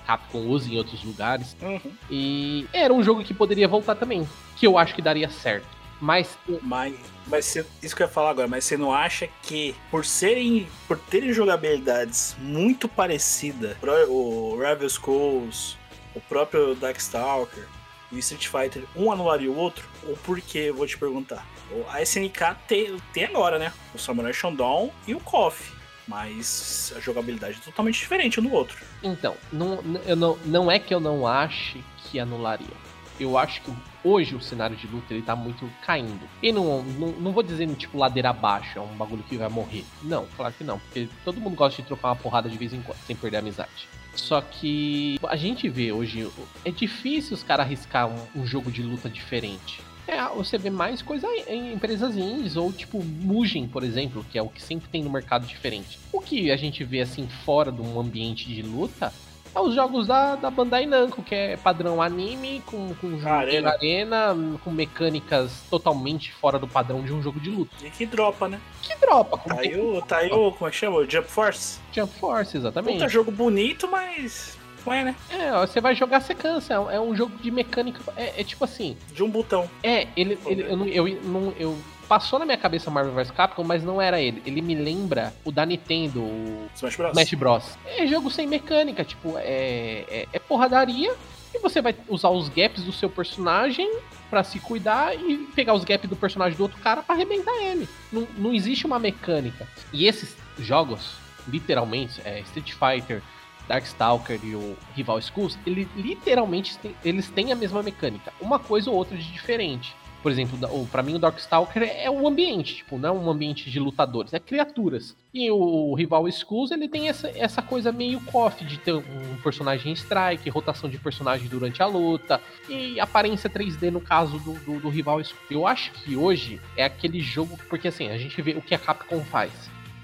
Capcom usa em outros lugares. Uhum. E era um jogo que poderia voltar também, que eu acho que daria certo. Mas Mas, mas você- isso que eu ia falar agora, mas você não acha que por serem. por terem jogabilidades muito parecidas, o Rebel Schools, o próprio Darkstalker e o Street Fighter, um anularia o outro? Ou por quê? Eu vou te perguntar. O- A SNK tem, tem agora, né? O Samurai Shodown e o KOF. Mas a jogabilidade é totalmente diferente um do outro. Então, não, eu não, não é que eu não ache que anularia. Eu acho que hoje o cenário de luta ele tá muito caindo. E não, não, não vou dizer tipo ladeira abaixo, é um bagulho que vai morrer. Não, claro que não, porque todo mundo gosta de trocar uma porrada de vez em quando, sem perder a amizade. Só que a gente vê hoje, é difícil os caras arriscar um, um jogo de luta diferente. É, você vê mais coisa em empresas indies, ou tipo Mugen, por exemplo, que é o que sempre tem no mercado diferente. O que a gente vê assim fora de um ambiente de luta os jogos da, da Bandai Namco, que é padrão anime, com, com jogo Arena. arena, com mecânicas totalmente fora do padrão de um jogo de luta. E que dropa, né? Que dropa, Tá aí o. Tá aí o. Como é que chama? O Jump Force. Jump Force, exatamente. Puta jogo bonito, mas. Não é, né? É, você vai jogar, você cansa. É um- É um jogo de mecânica. É, é tipo assim. De um botão. É, ele. ele eu, não, eu, não- eu- Passou na minha cabeça Marvel vs Capcom, mas não era ele. Ele me lembra o da Nintendo, o Smash Bros. Smash Bros. É jogo sem mecânica, tipo, é, é, é porradaria. E você vai usar os gaps do seu personagem pra se cuidar e pegar os gaps do personagem do outro cara pra arrebentar ele. Não, não existe uma mecânica. E esses jogos, literalmente, é, Street Fighter, Darkstalker e o Rival Schools, ele literalmente tem- eles têm a mesma mecânica. Uma coisa ou outra de diferente. Por exemplo, pra mim o Darkstalker é o ambiente, tipo, não é um ambiente de lutadores, é criaturas. E o Rival Schools, ele tem essa, essa coisa meio KOF de ter um personagem strike, rotação de personagem durante a luta, e aparência 3D no caso do, do, do Rival Schools. Eu acho que hoje é aquele jogo, porque assim, a gente vê o que a Capcom faz.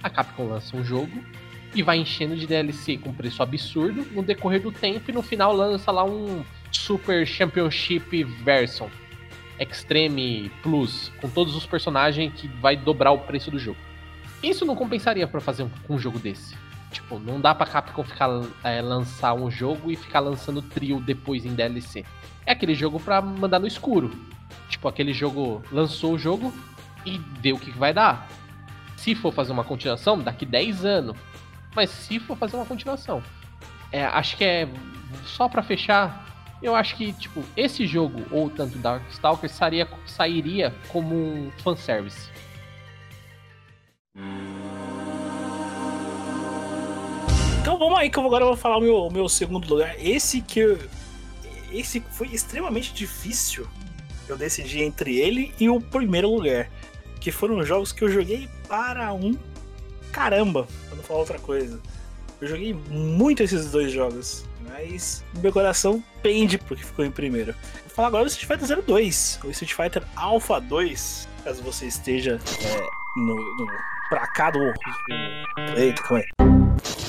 A Capcom lança um jogo, e vai enchendo de DLC com preço absurdo no decorrer do tempo e no final lança lá um Super Championship Version Extreme Plus com todos os personagens que vai dobrar o preço do jogo. Isso não compensaria pra fazer um, um jogo desse. Tipo, não dá pra Capcom ficar é, lançar um jogo e ficar lançando trio depois em DLC. É aquele jogo pra mandar no escuro. Tipo, aquele jogo lançou o jogo e deu o que vai dar. Se for fazer uma continuação, daqui 10 anos. Mas se for fazer uma continuação, é, acho que é só pra fechar. Eu acho que tipo esse jogo ou tanto Darkstalker sairia, sairia como um fanservice. Então vamos aí que eu agora vou falar o meu, meu segundo lugar. Esse que eu, esse foi extremamente difícil. Eu decidi entre ele e o primeiro lugar, que foram jogos que eu joguei para um caramba, pra não falar outra coisa. Eu joguei muito esses dois jogos, mas meu coração pende porque ficou em primeiro. Vou falar agora do Street Fighter 02, o Street Fighter Alpha 2, caso você esteja é, no, no pra cá do. Eita, calma aí.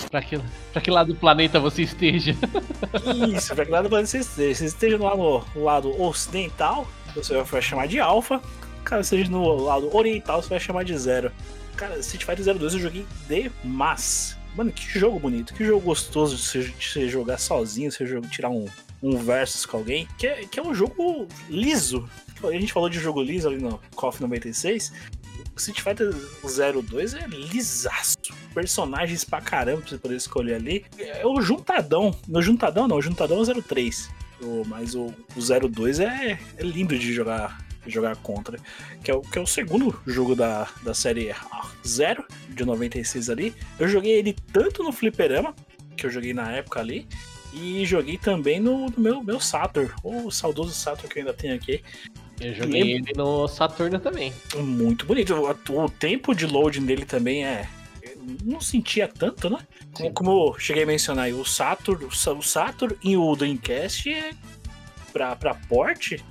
Pra que, pra que lado do planeta você esteja? [laughs] Isso, pra que lado você esteja. Se esteja lá no lado ocidental, você vai chamar de alfa. Caso esteja no lado oriental, você vai chamar de zero. Cara, Street Fighter 02 eu joguei demais. Mano, que jogo bonito, que jogo gostoso de você, jogar sozinho, você jogar, tirar um, um versus com alguém. Que é, que é um jogo liso. A gente falou de jogo liso ali no KOF 96. O Street Fighter 02 é lisaço. Personagens pra caramba pra você poder escolher ali. É o Juntadão. No Juntadão não, o Juntadão é o 03. O, mas o, o 02 é, é lindo de jogar, jogar contra. Que é, o, que é o segundo jogo da, da série Zero, de 96 ali. Eu joguei ele tanto no Fliperama, que eu joguei na época ali, e joguei também no, no meu, meu Saturn, o saudoso Saturn que eu ainda tenho aqui. Eu joguei ele no Saturno também. Muito bonito. O, o tempo de loading dele também é. Não sentia tanto, né? Como, como eu cheguei a mencionar aí, o Saturn, o Sa- o Saturn e o Dreamcast é pra, pra porte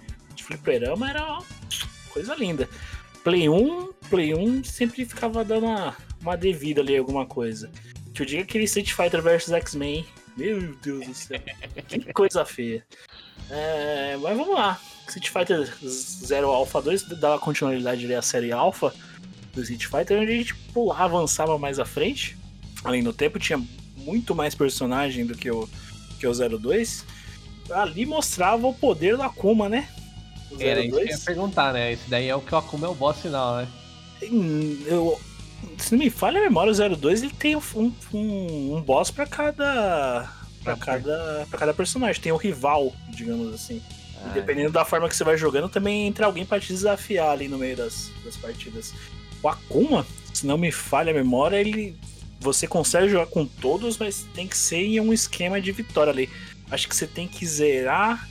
de fliperama era coisa linda. Play 1, Play 1 sempre ficava dando uma, uma devida ali, alguma coisa. Que eu diga aquele Street Fighter vs X-Men. Meu Deus do céu. que coisa feia. É, mas vamos lá. Street Fighter 0 Alpha 2 dava continuidade ali à série Alpha do Street Fighter, onde a gente pulava, avançava mais à frente. Além do tempo, tinha muito mais personagem do que o, que o 02. Ali mostrava o poder do Akuma, né? Era isso que eu ia 02. perguntar, né? Esse daí é o que o Akuma é o boss final, né? Hum, Eu, se não me falha a memória, o 02 ele tem um, um, um boss pra cada. Pra Pra- cada, pra cada personagem. Tem o rival, digamos assim. E Ah, dependendo da forma que você vai jogando, também entra alguém pra te desafiar ali no meio das, das partidas. O Akuma, se não me falha a memória, ele. Você consegue jogar com todos, mas tem que ser em um esquema de vitória ali. Acho que você tem que zerar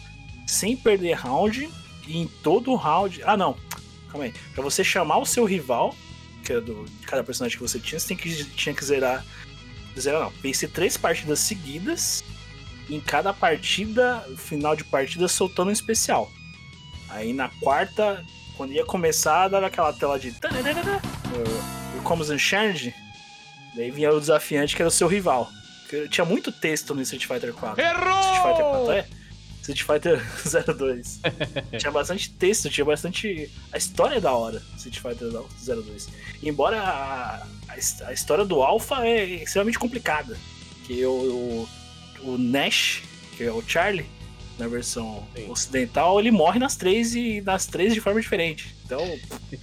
sem perder round. E em todo round. Ah, não. Calma aí. Pra você chamar o seu rival, que é do, de cada personagem que você tinha, você tem que, tinha que zerar. Zerar não. Vencer três partidas seguidas. Em cada partida, final de partida, soltando um especial. Aí na quarta, quando ia começar, dava aquela tela de. o Comes Unchained. Daí vinha o desafiante que era o seu rival. Tinha muito texto no Street Fighter 4. Street Fighter 4 é? Street Fighter 02. [laughs] tinha bastante texto, tinha bastante. A história é da hora, Street Fighter 02. Embora a, a, his- a história do Alpha é extremamente complicada. Que o, o, o Nash, que é o Charlie, na versão Sim. ocidental, ele morre nas três e nas três de forma diferente. Então.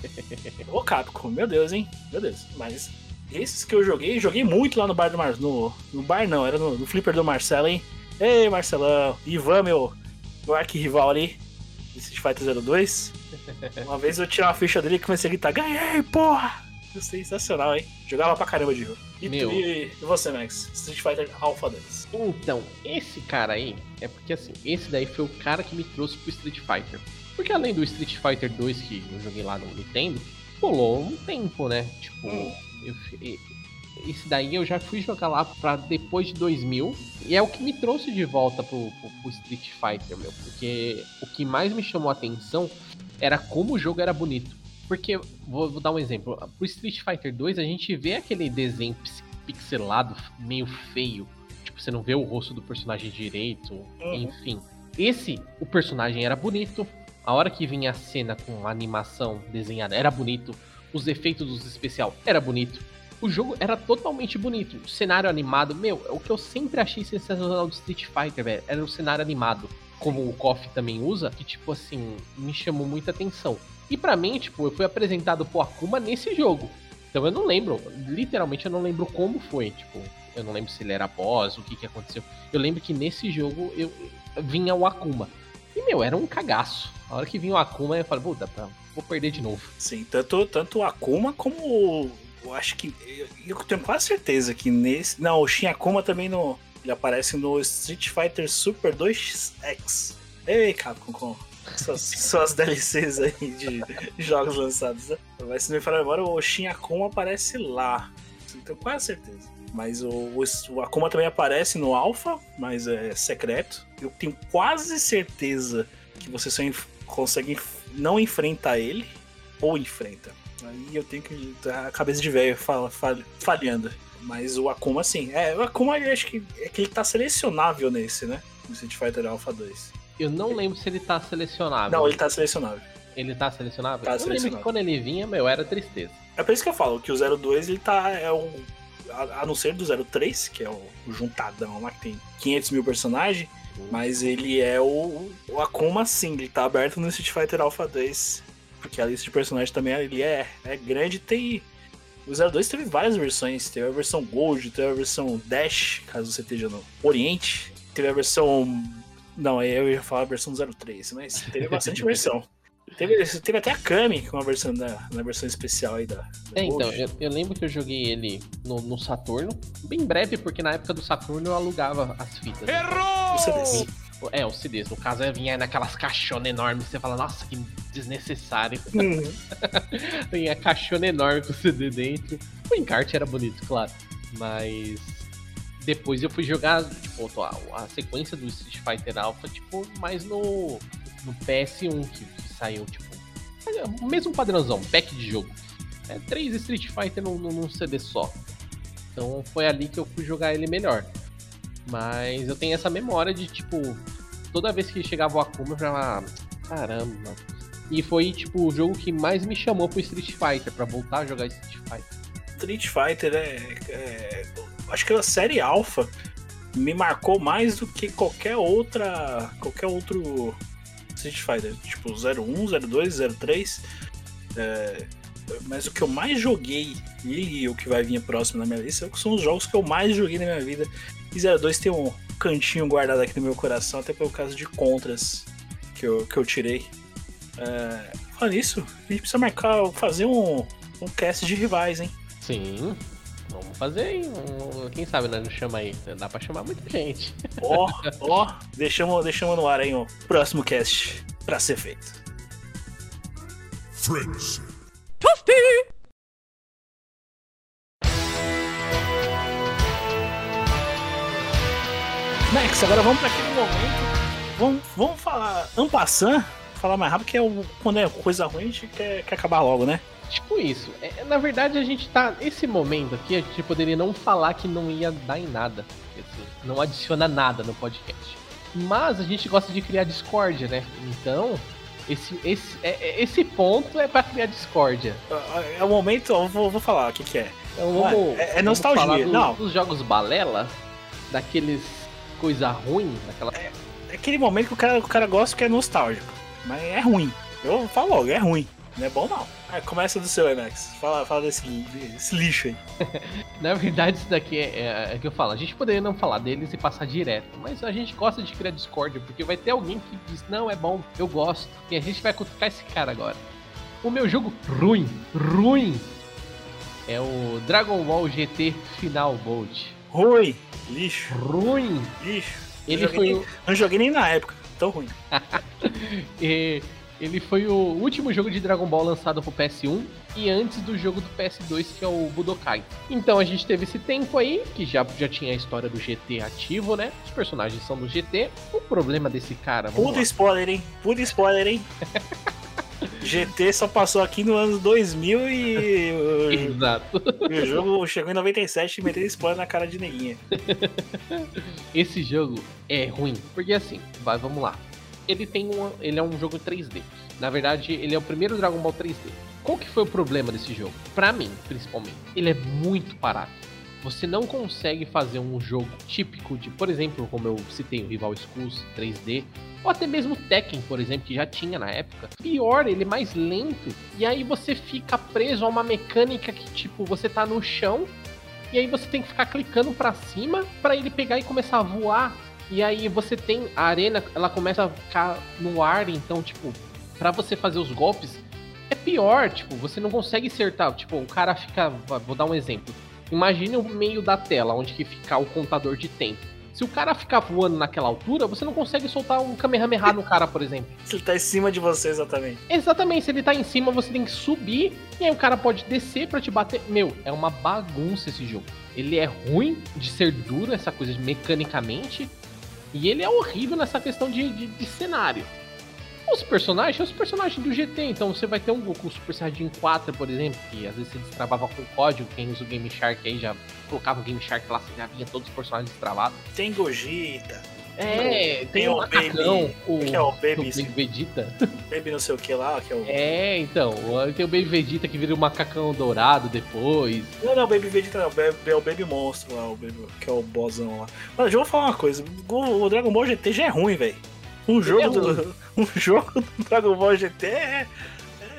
[laughs] Ô Capcom, meu Deus, hein? Meu Deus. Mas esses que eu joguei, joguei muito lá no bar do Mar. No, no bar não, era no, no flipper do Marcelo, hein? Ei, Marcelão, Ivan, meu, meu arquirrival ali, de Street Fighter 02. Uma vez eu tirei uma ficha dele e comecei a gritar, ganhei, porra! Sensacional, hein? Jogava pra caramba de jogo. E, tu- Meu. e, e você, Max? Street Fighter Alpha 2. Então, esse cara aí, é porque assim, esse daí foi o cara que me trouxe pro Street Fighter. Porque além do Street Fighter 2 que eu joguei lá no Nintendo, pulou um tempo, né? Tipo, Hum. eu esse daí eu já fui jogar lá pra depois de 2000 e é o que me trouxe de volta pro, pro, pro Street Fighter, meu. Porque o que mais me chamou a atenção era como o jogo era bonito. Porque, vou, vou dar um exemplo, pro Street Fighter 2 a gente vê aquele desenho pix- pixelado meio feio. Tipo, você não vê o rosto do personagem direito, Uhum. enfim. Esse, o personagem era bonito. A hora que vinha a cena com a animação desenhada era bonito. Os efeitos dos especial era bonito. O jogo era totalmente bonito. O cenário animado, meu, o que eu sempre achei sensacional do Street Fighter, velho, era o cenário animado. Como o KOF também usa, que, tipo assim, me chamou muita atenção. E pra mim, tipo, eu fui apresentado pro Akuma nesse jogo. Então eu não lembro, literalmente eu não lembro como foi, tipo, eu não lembro se ele era boss, o que que aconteceu. Eu lembro que nesse jogo eu vinha o Akuma. E, meu, era um cagaço. A hora que vinha o Akuma, eu falei, puta, tá, vou perder de novo. Sim, tanto, tanto o Akuma como. Eu acho que. Eu, eu tenho quase certeza que nesse. Não, o Shin Akuma também no. Ele aparece no Street Fighter Super 2X. Ei, Capcom, com suas, suas [laughs] DLCs aí de jogos lançados, né? Mas se não me falar agora, o Shin Akuma aparece lá. Tenho quase certeza. Mas o, o, o Akuma também aparece no Alpha, mas é secreto. Eu tenho quase certeza que você só consegue não enfrentar ele ou enfrenta. Aí eu tenho que. A cabeça de velho fala, fal- falhando. Mas o Akuma, sim. É, o Akuma acho que é que ele tá selecionável nesse, né? No Street Fighter Alpha 2. Eu não lembro se ele tá selecionável. Não, ele tá selecionável. Ele tá selecionável? Tá eu lembro selecionável. que quando ele vinha, meu, era tristeza. É por isso que eu falo que o 02 ele tá. É um, a, a não ser do 03, que é o, o juntadão lá que tem 500 mil personagens. Mas ele é o, o Akuma sim, ele tá aberto no Street Fighter Alpha 2. Porque a lista de personagens também ele é, é grande tem. O 02 teve várias versões. Teve a versão Gold, teve a versão Dash, caso você esteja no Oriente. Teve a versão. Não, eu ia falar a versão 03, mas teve bastante [laughs] versão. Teve, teve até a Kami com a versão da, na versão especial aí da. da É, então, eu, eu lembro que eu joguei ele no, no Saturno, bem breve, porque na época do Saturno eu alugava as fitas. né? É, os CDs. No caso, eu vinha naquelas caixonas enormes, você fala, nossa, que desnecessário. [laughs] Vinha caixona enorme com o CD dentro. O encarte era bonito, claro. Mas depois eu fui jogar, tipo, a, a sequência do Street Fighter Alpha, tipo, mais no no PS1 que, que saiu, tipo, é o mesmo padrãozão, pack de jogo. É três Street Fighter num num CD só. Então foi ali que eu fui jogar ele melhor. Mas eu tenho essa memória de, tipo, toda vez que chegava o Akuma, eu falava, "Ah, caramba. E foi, tipo, o jogo que mais me chamou pro Street Fighter, pra voltar a jogar Street Fighter. Street Fighter é, é- Acho que a série Alpha me marcou mais do que qualquer outra. qualquer outro Street Fighter. Tipo 01, 02, 03. É, mas o que eu mais joguei, e o que vai vir próximo na minha lista, são os jogos que eu mais joguei na minha vida. E 02 tem um cantinho guardado aqui no meu coração, até pelo caso de contras que eu, que eu tirei. É, falando nisso, a gente precisa marcar, fazer um, um cast de rivais, hein? Sim. Vamos fazer aí. um- quem sabe nós não chama aí. Dá pra chamar muita gente. Ó, ó, deixamos, deixamos no ar aí o próximo cast pra ser feito. Friendship. Max, agora vamos para aquele momento. Vamos, vamos falar ampassant, falar mais rápido, que é o, quando é coisa ruim, a gente quer, quer acabar logo, né? Tipo isso. É, na verdade, a gente tá. Esse momento aqui, a gente poderia não falar que não ia dar em nada. assim, não adiciona nada no podcast. Mas a gente gosta de criar discórdia, né? Então, esse, esse, é- é- esse ponto é pra criar discórdia. É o momento, eu vou, vou falar o que, que é. Então é- vamos. é- é vamos nostalgia, do- não. Dos jogos balela, daqueles coisa ruim, daquela. É aquele momento que o cara, o cara gosta que é nostálgico, mas é ruim. Eu falo logo, é ruim. Não é bom não. Ah, começa do seu Max. Fala, fala desse, desse lixo aí. [laughs] Na verdade, isso daqui é, é, é que eu falo. A gente poderia não falar deles e passar direto, mas a gente gosta de criar discórdia, porque vai ter alguém que diz, não, é bom, eu gosto. E a gente vai cutucar esse cara agora. O meu jogo ruim, ruim, é o Dragon Ball GT Final Bolt. Ruim, lixo, Ruim. lixo. Ele não, joguei foi nem, o, não joguei nem na época, tão ruim. [laughs] e- ele foi o último jogo de Dragon Ball lançado pro PS1 e antes do jogo do PS2, que é o Budokai. Então a gente teve esse tempo aí, que já, já tinha a história do GT ativo, né? Os personagens são do GT. O problema desse cara, Puta spoiler, hein? Puta spoiler, hein? [laughs] GT só passou aqui no ano 2000 e o- [laughs] Exato. e o jogo chegou em 97 e meteu spoiler na cara de neguinha. [laughs] Esse jogo é ruim, porque assim, vai, vamos lá. Ele tem um, ele é um jogo 3D. Na verdade, ele é o primeiro Dragon Ball 3D. Qual que foi o problema desse jogo? Pra mim, principalmente, ele é muito parado. Você não consegue fazer um jogo típico de, por exemplo, como eu citei o Rival Schools 3D, ou até mesmo Tekken, por exemplo, que já tinha na época. Pior, ele é mais lento, e aí você fica preso a uma mecânica que, tipo, você tá no chão e aí você tem que ficar clicando pra cima pra ele pegar e começar a voar. E aí você tem a arena, ela começa a ficar no ar, então tipo, pra você fazer os golpes é pior, tipo, você não consegue acertar, tipo, o cara fica, vou dar um exemplo. Imagine o meio da tela onde que fica o contador de tempo. Se o cara ficar voando naquela altura, você não consegue soltar um Kamehameha no cara, por exemplo. [laughs] Ele tá em cima de você exatamente. Exatamente, se ele tá em cima, você tem que subir e aí o cara pode descer pra te bater. Meu, é uma bagunça esse jogo. Ele é ruim de ser duro, essa coisa mecanicamente, e ele é horrível nessa questão de, de, de cenário. Os personagens são os personagens do GT, então você vai ter um Goku Super Saiyajin 4, por exemplo, que às vezes você destravava com código, quem usa o Game Shark aí já colocava o Game Shark lá, você já vinha todos os personagens destravados. Tem Gogeta, É, tem Tem o o macacão, Baby- o, que é o o Baby, Baby Vegeta. [laughs] Baby não sei o que lá, que é o... É, então, tem o Baby Vegeta que vira um macacão dourado depois. Não, não, Baby Vegeta não, o é o Baby Monstro lá, o Baby, que é o bossão lá. Mas eu vou falar uma coisa, o o Dragon Ball GT já é ruim, velho. Um jogo, é do, um [laughs] jogo do Dragon Ball GT é,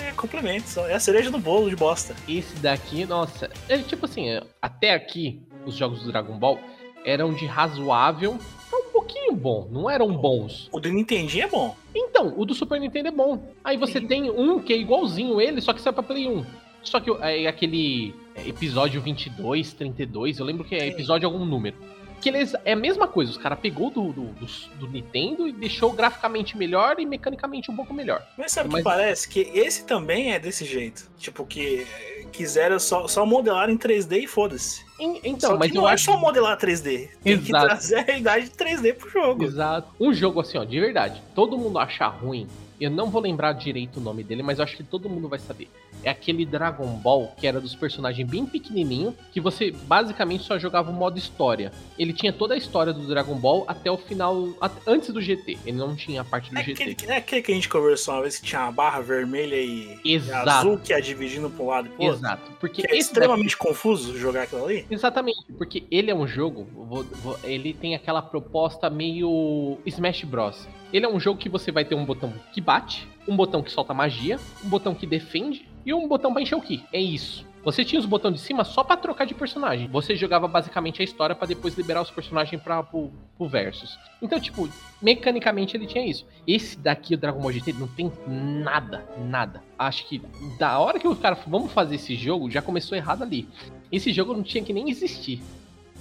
é complemento, só- é a cereja no bolo de bosta. Esse daqui, nossa, é tipo assim, é, até aqui, os jogos do Dragon Ball eram de razoável a um pouquinho bom, não eram bons. O do Nintendinho é bom. Então, o do Super Nintendo é bom. Aí você Sim. tem um que é igualzinho ele, só que sai pra Play 1. Só que é aquele episódio 22, 32, eu lembro que é episódio algum número. Que eles, é a mesma coisa, os caras pegou do, do, do, do Nintendo e deixou graficamente melhor e mecanicamente um pouco melhor. Mas sabe o que parece? Que esse também é desse jeito. Tipo, que quiseram só, só modelar em 3D e foda-se. En- Então, mas que eu não é acho só modelar 3D. Tem que Exato. trazer a realidade 3D pro jogo. Exato. Um jogo assim, ó, de verdade. Todo mundo acha ruim. Eu não vou lembrar direito o nome dele, mas eu acho que todo mundo vai saber. É aquele Dragon Ball que era dos personagens bem pequenininho, que você basicamente só jogava o modo história. Ele tinha toda a história do Dragon Ball até o final, antes do GT. Ele não tinha a parte do É GT. aquele, é aquele que a gente conversou uma vez que tinha uma barra vermelha e, Exato. azul que ia dividindo pra um lado e pro outro. Exato. Porque Que é daqui- extremamente confuso jogar aquilo ali. Exatamente, porque ele é um jogo, vou- vou- ele tem aquela proposta meio Smash Bros. Ele é um jogo que você vai ter um botão que bate, um botão que solta magia, um botão que defende e um botão pra encher o ki. É isso. Você tinha os botões de cima só pra trocar de personagem. Você jogava basicamente a história pra depois liberar os personagens para pro, pro versus. Então, tipo, mecanicamente ele tinha isso. Esse daqui, o Dragon Ball GT, não tem nada, nada. Acho que da hora que o cara vamos fazer esse jogo, já começou errado ali. Esse jogo não tinha que nem existir.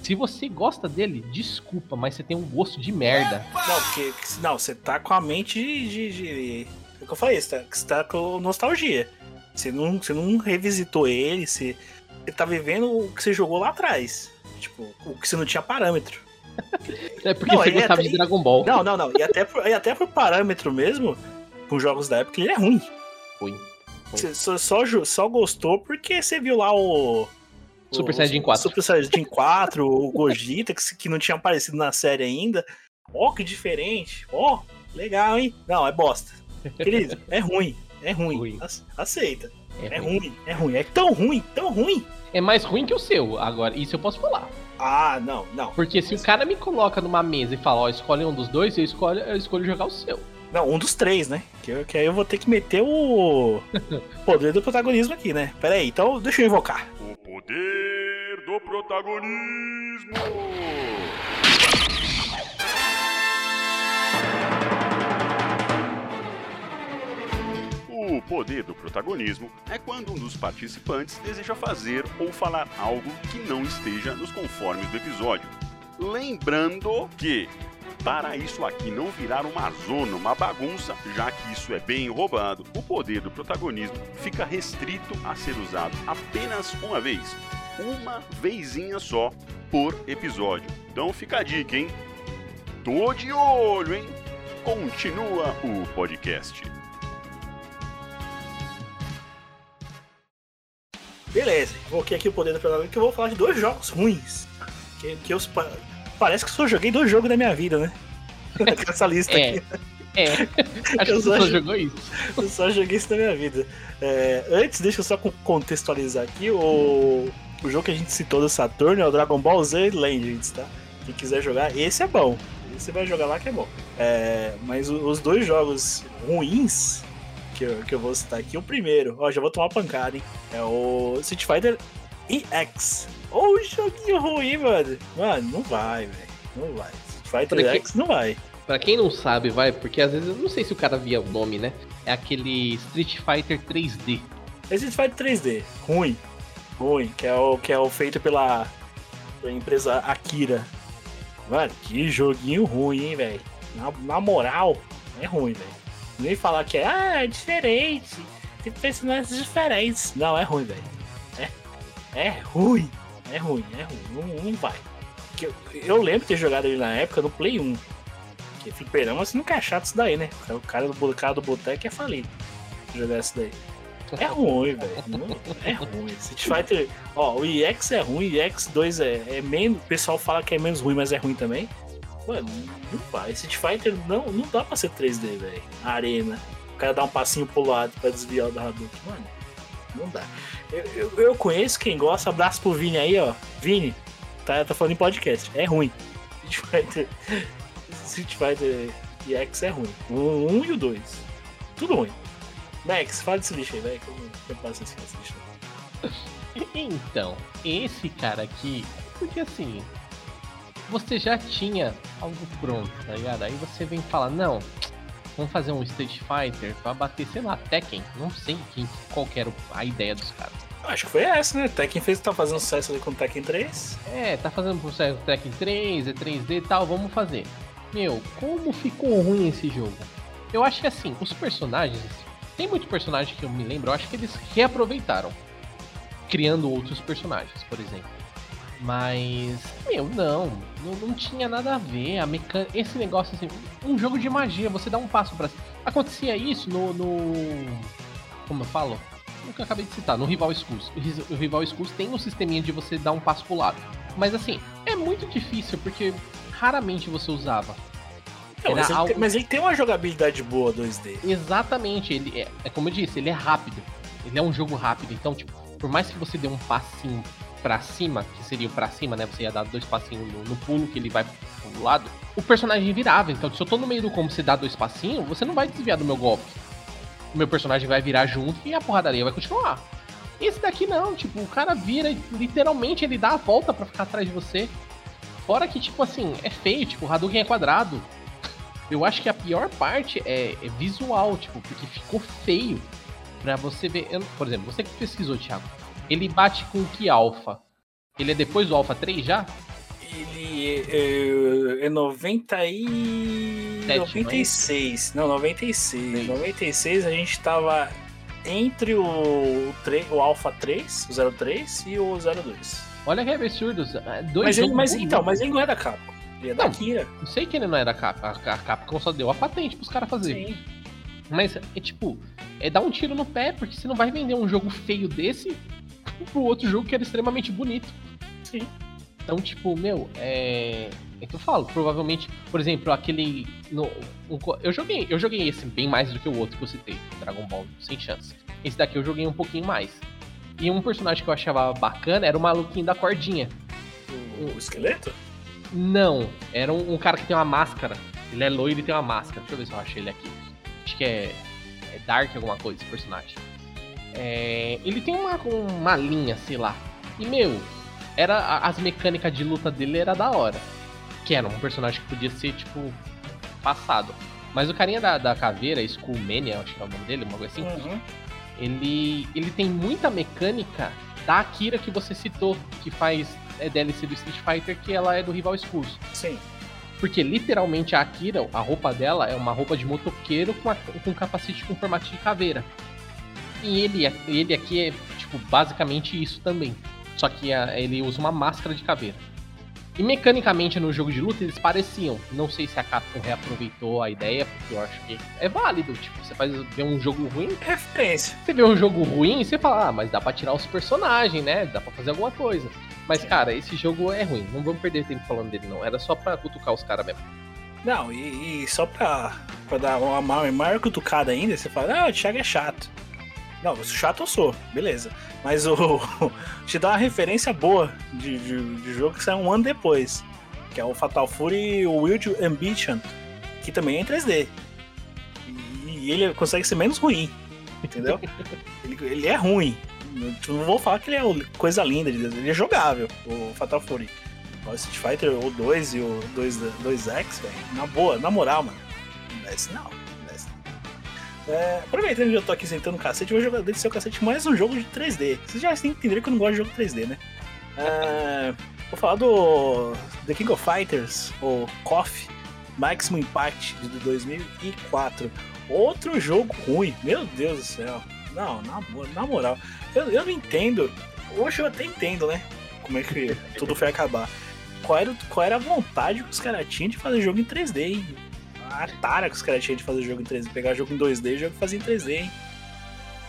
Se você gosta dele, desculpa, mas você tem um gosto de merda. Não, porque não, você tá com a mente de. de, de- é o que eu falei, você tá, você tá com nostalgia. Você não, você não revisitou ele, você, você tá vivendo o que você jogou lá atrás. Tipo, o que você não tinha parâmetro. [laughs] É porque Não, você é gostava até- de Dragon Ball. Não, não, não. E até por, e até por parâmetro mesmo, com jogos da época, ele é ruim. Ruim. Você só, só, só gostou porque você viu lá o. o- Super Saiyajin 4. Super Saiyajin 4, o Gogeta, que, que não tinha aparecido na série ainda. Ó, que diferente. Ó, legal, hein? Não, é bosta. Querido, é ruim. É ruim. Ruim. Ace- Aceita. É É ruim. ruim, é ruim. É tão ruim, tão ruim. É mais ruim que o seu. Agora, isso eu posso falar. Ah, não, não. Porque se o cara me coloca numa mesa e fala, ó, escolhe um dos dois, eu escolho, eu escolho jogar o seu. Não, um dos três, né? Que, eu- que aí eu vou ter que meter o [laughs] poder do protagonismo aqui, né? Pera aí, então deixa eu invocar. Poder do protagonismo. O poder do protagonismo é quando um dos participantes deseja fazer ou falar algo que não esteja nos conformes do episódio. Lembrando que, para isso aqui não virar uma zona, uma bagunça, já que isso é bem roubado, o poder do protagonismo fica restrito a ser usado apenas uma vez. Uma vezinha só por episódio. Então fica a dica, hein? Tô de olho, hein? Continua o podcast. Beleza, invoquei aqui o poder do protagonismo que eu vou falar de dois jogos ruins. Que, que eu parece que só joguei dois jogos da minha vida, né? [laughs] Essa lista É. aqui. É, acho que Eu só só acho- jogou isso. Eu só joguei isso na minha vida. É, antes, deixa eu só con- contextualizar aqui. O, o jogo que a gente citou do Saturno é o Dragon Ball Z Legends, tá? Quem quiser jogar, esse é bom. Você vai jogar lá que é bom. É, mas os dois jogos ruins que eu, que eu vou citar aqui, o primeiro, ó, já vou tomar pancada, hein? É o Street Fighter EX. Ô, joguinho ruim, mano. Mano, não vai, velho. Não vai. Street Fighter? X não vai. Pra quem não sabe, vai, porque às vezes eu não sei se o cara via o nome, né? É aquele Street Fighter 3D. Esse Street Fighter 3D, ruim. Ruim, que é o, que é o feito pela, pela empresa Akira. Mano, que joguinho ruim, hein, velho. Na, na moral, é ruim, velho. Nem falar que é, ah, é diferente. Tem personagens diferentes. Não, é ruim, velho. É, é ruim. É ruim, é ruim. Não, não vai. Eu, eu lembro de ter jogado ele na época no Play 1. Que fliperama, assim, nunca é chato isso daí, né? O cara do, cara do boteco é falido. Jogar isso daí. É ruim, velho. É ruim. Street Fighter. Ó, o EX é ruim, o EX2 é, é menos. O pessoal fala que é menos ruim, mas é ruim também. Mano, não vai. Street Fighter não, não dá pra ser 3D, velho. Arena. O cara dá um passinho pro lado pra desviar o da Hadouken. Mano, não dá. Eu, eu, eu conheço quem gosta. Abraço pro Vini aí, ó. Vini, tá, tá falando em podcast. É ruim. Street Fighter. Street Fighter EX é ruim. O 1 um e o 2. Tudo ruim. Max, fala desse lixo aí, velho. Que eu não com esse lixo. [laughs] Então, esse cara aqui, porque assim, você já tinha algo pronto, tá ligado? Aí você vem falar, não, vamos fazer um Street Fighter pra bater, sei lá, Tekken. Não sei quem, qual que era a ideia dos caras. Acho que foi essa, né? Tekken fez tá fazendo sucesso ali com o Tekken 3. É, tá fazendo processo Tekken 3, é 3D e tal, vamos fazer. Meu, como ficou ruim esse jogo? Eu acho que assim, os personagens. Tem muitos personagens que eu me lembro, eu acho que eles reaproveitaram. Criando outros personagens, por exemplo. Mas, meu, não, não, não tinha nada a ver. A mecânica, esse negócio assim, um jogo de magia, você dá um passo para Acontecia isso no, no. Como eu falo? Nunca acabei de citar, no Rival Schools. O Rival Schools tem um sisteminha de você dar um passo pro lado. Mas assim, é muito difícil, porque raramente você usava. Não, mas, ele algo... tem, mas, ele tem, uma jogabilidade boa 2D. Exatamente, ele é, é como eu disse, ele é rápido. Ele é um jogo rápido, então, tipo, por mais que você dê um passinho para cima, que seria o pra cima, né? Você ia dar dois passinhos no, no, pulo que ele vai pro lado, o personagem virava. Então, se eu tô no meio do combo você dá dois passinhos, você não vai desviar do meu golpe. O meu personagem vai virar junto e a porradaria vai continuar. Esse daqui não, tipo, o cara vira, literalmente ele dá a volta para ficar atrás de você. Fora que, tipo assim, é feio, tipo, o Hadouken é quadrado. [laughs] Eu acho que a pior parte é, é visual, tipo, porque ficou feio. Pra você ver. Eu, por exemplo, você que pesquisou, Thiago. Ele bate com que alfa? Ele é depois do alfa 3 já? Ele é, é 90 e... 96. Não, 96. Sim. 96 a gente tava entre o, o, o Alpha 3, o 03 e o 02. Olha que absurdo. É dois mas ele, mas, então, mas ele não é da Capcom. Ele é não, da Kira. Não sei que ele não é da Capcom. A Capcom só deu a patente pros caras fazerem. Sim. Mas é tipo, é dar um tiro no pé, porque você não vai vender um jogo feio desse pro outro jogo que era extremamente bonito. Sim. Então, tipo, meu, é. É que eu falo, provavelmente, por exemplo, aquele. No, um, eu joguei, eu joguei esse bem mais do que o outro que eu citei, Dragon Ball, sem chance. Esse daqui eu joguei um pouquinho mais. E um personagem que eu achava bacana era o maluquinho da cordinha. O, o esqueleto? Não, era um, um, cara que tem uma máscara. Ele é loiro e tem uma máscara. Deixa eu ver se eu achei ele aqui. Acho que é, é Dark alguma coisa esse personagem. É, ele tem uma, uma linha, sei lá. E, meu, era as mecânicas de luta dele era da hora. Que era um personagem que podia ser, tipo, passado. Mas o carinha da, da caveira, Skullmania, acho que é o nome dele, uma coisa assim. Uhum. Ele, ele tem muita mecânica da Akira que você citou, que faz é DLC do Street Fighter, que ela é do rival Skulls. Sim. Porque literalmente a Akira, a roupa dela é uma roupa de motoqueiro com, a, com capacete com formato de caveira. E ele, ele aqui é, tipo, basicamente isso também. Só que a, ele usa uma máscara de caveira. E mecanicamente no jogo de luta eles pareciam. Não sei se a Capcom reaproveitou a ideia, porque eu acho que é válido. Tipo, você faz ver um jogo ruim. Referência. Você vê um jogo ruim e você fala, ah, mas dá pra tirar os personagens, né? Dá pra fazer alguma coisa. Mas, cara, esse jogo é ruim. Não vamos perder tempo falando dele, não. Era só pra cutucar os caras mesmo. Não, e, e, só pra, pra dar uma maior, maior cutucada ainda, você fala, ah, o Thiago é chato. Não, chato eu sou, beleza. Mas o. [laughs] te dá uma referência boa de, de, de, jogo que sai um ano depois. Que é o Fatal Fury o Wild Ambition, que também é em 3D. E ele consegue ser menos ruim. Entendeu? [laughs] ele, ele é ruim. Eu não vou falar que ele é coisa linda ele é jogável, o Fatal Fury. O Street Fighter, o 2 e o 2, 2X, velho, na boa, na moral, mano. Não desce não. É, aproveitando que eu tô aqui sentando no cacete, vou jogar do seu cacete mais um jogo de 3D. Vocês já entenderam que eu não gosto de jogo 3D, né? É, vou falar do The King of Fighters, ou KOF, Maximum Impact de 2004. Outro jogo ruim, meu Deus do céu. Não, na, na moral, eu, eu não entendo. Hoje eu até entendo, né? Como é que tudo foi acabar. Qual era, qual era a vontade que os caras tinham de fazer jogo em 3D, hein? A tara que os caras tinham de fazer jogo em 3D. Pegar jogo em 2D e jogo fazer em 3D, hein?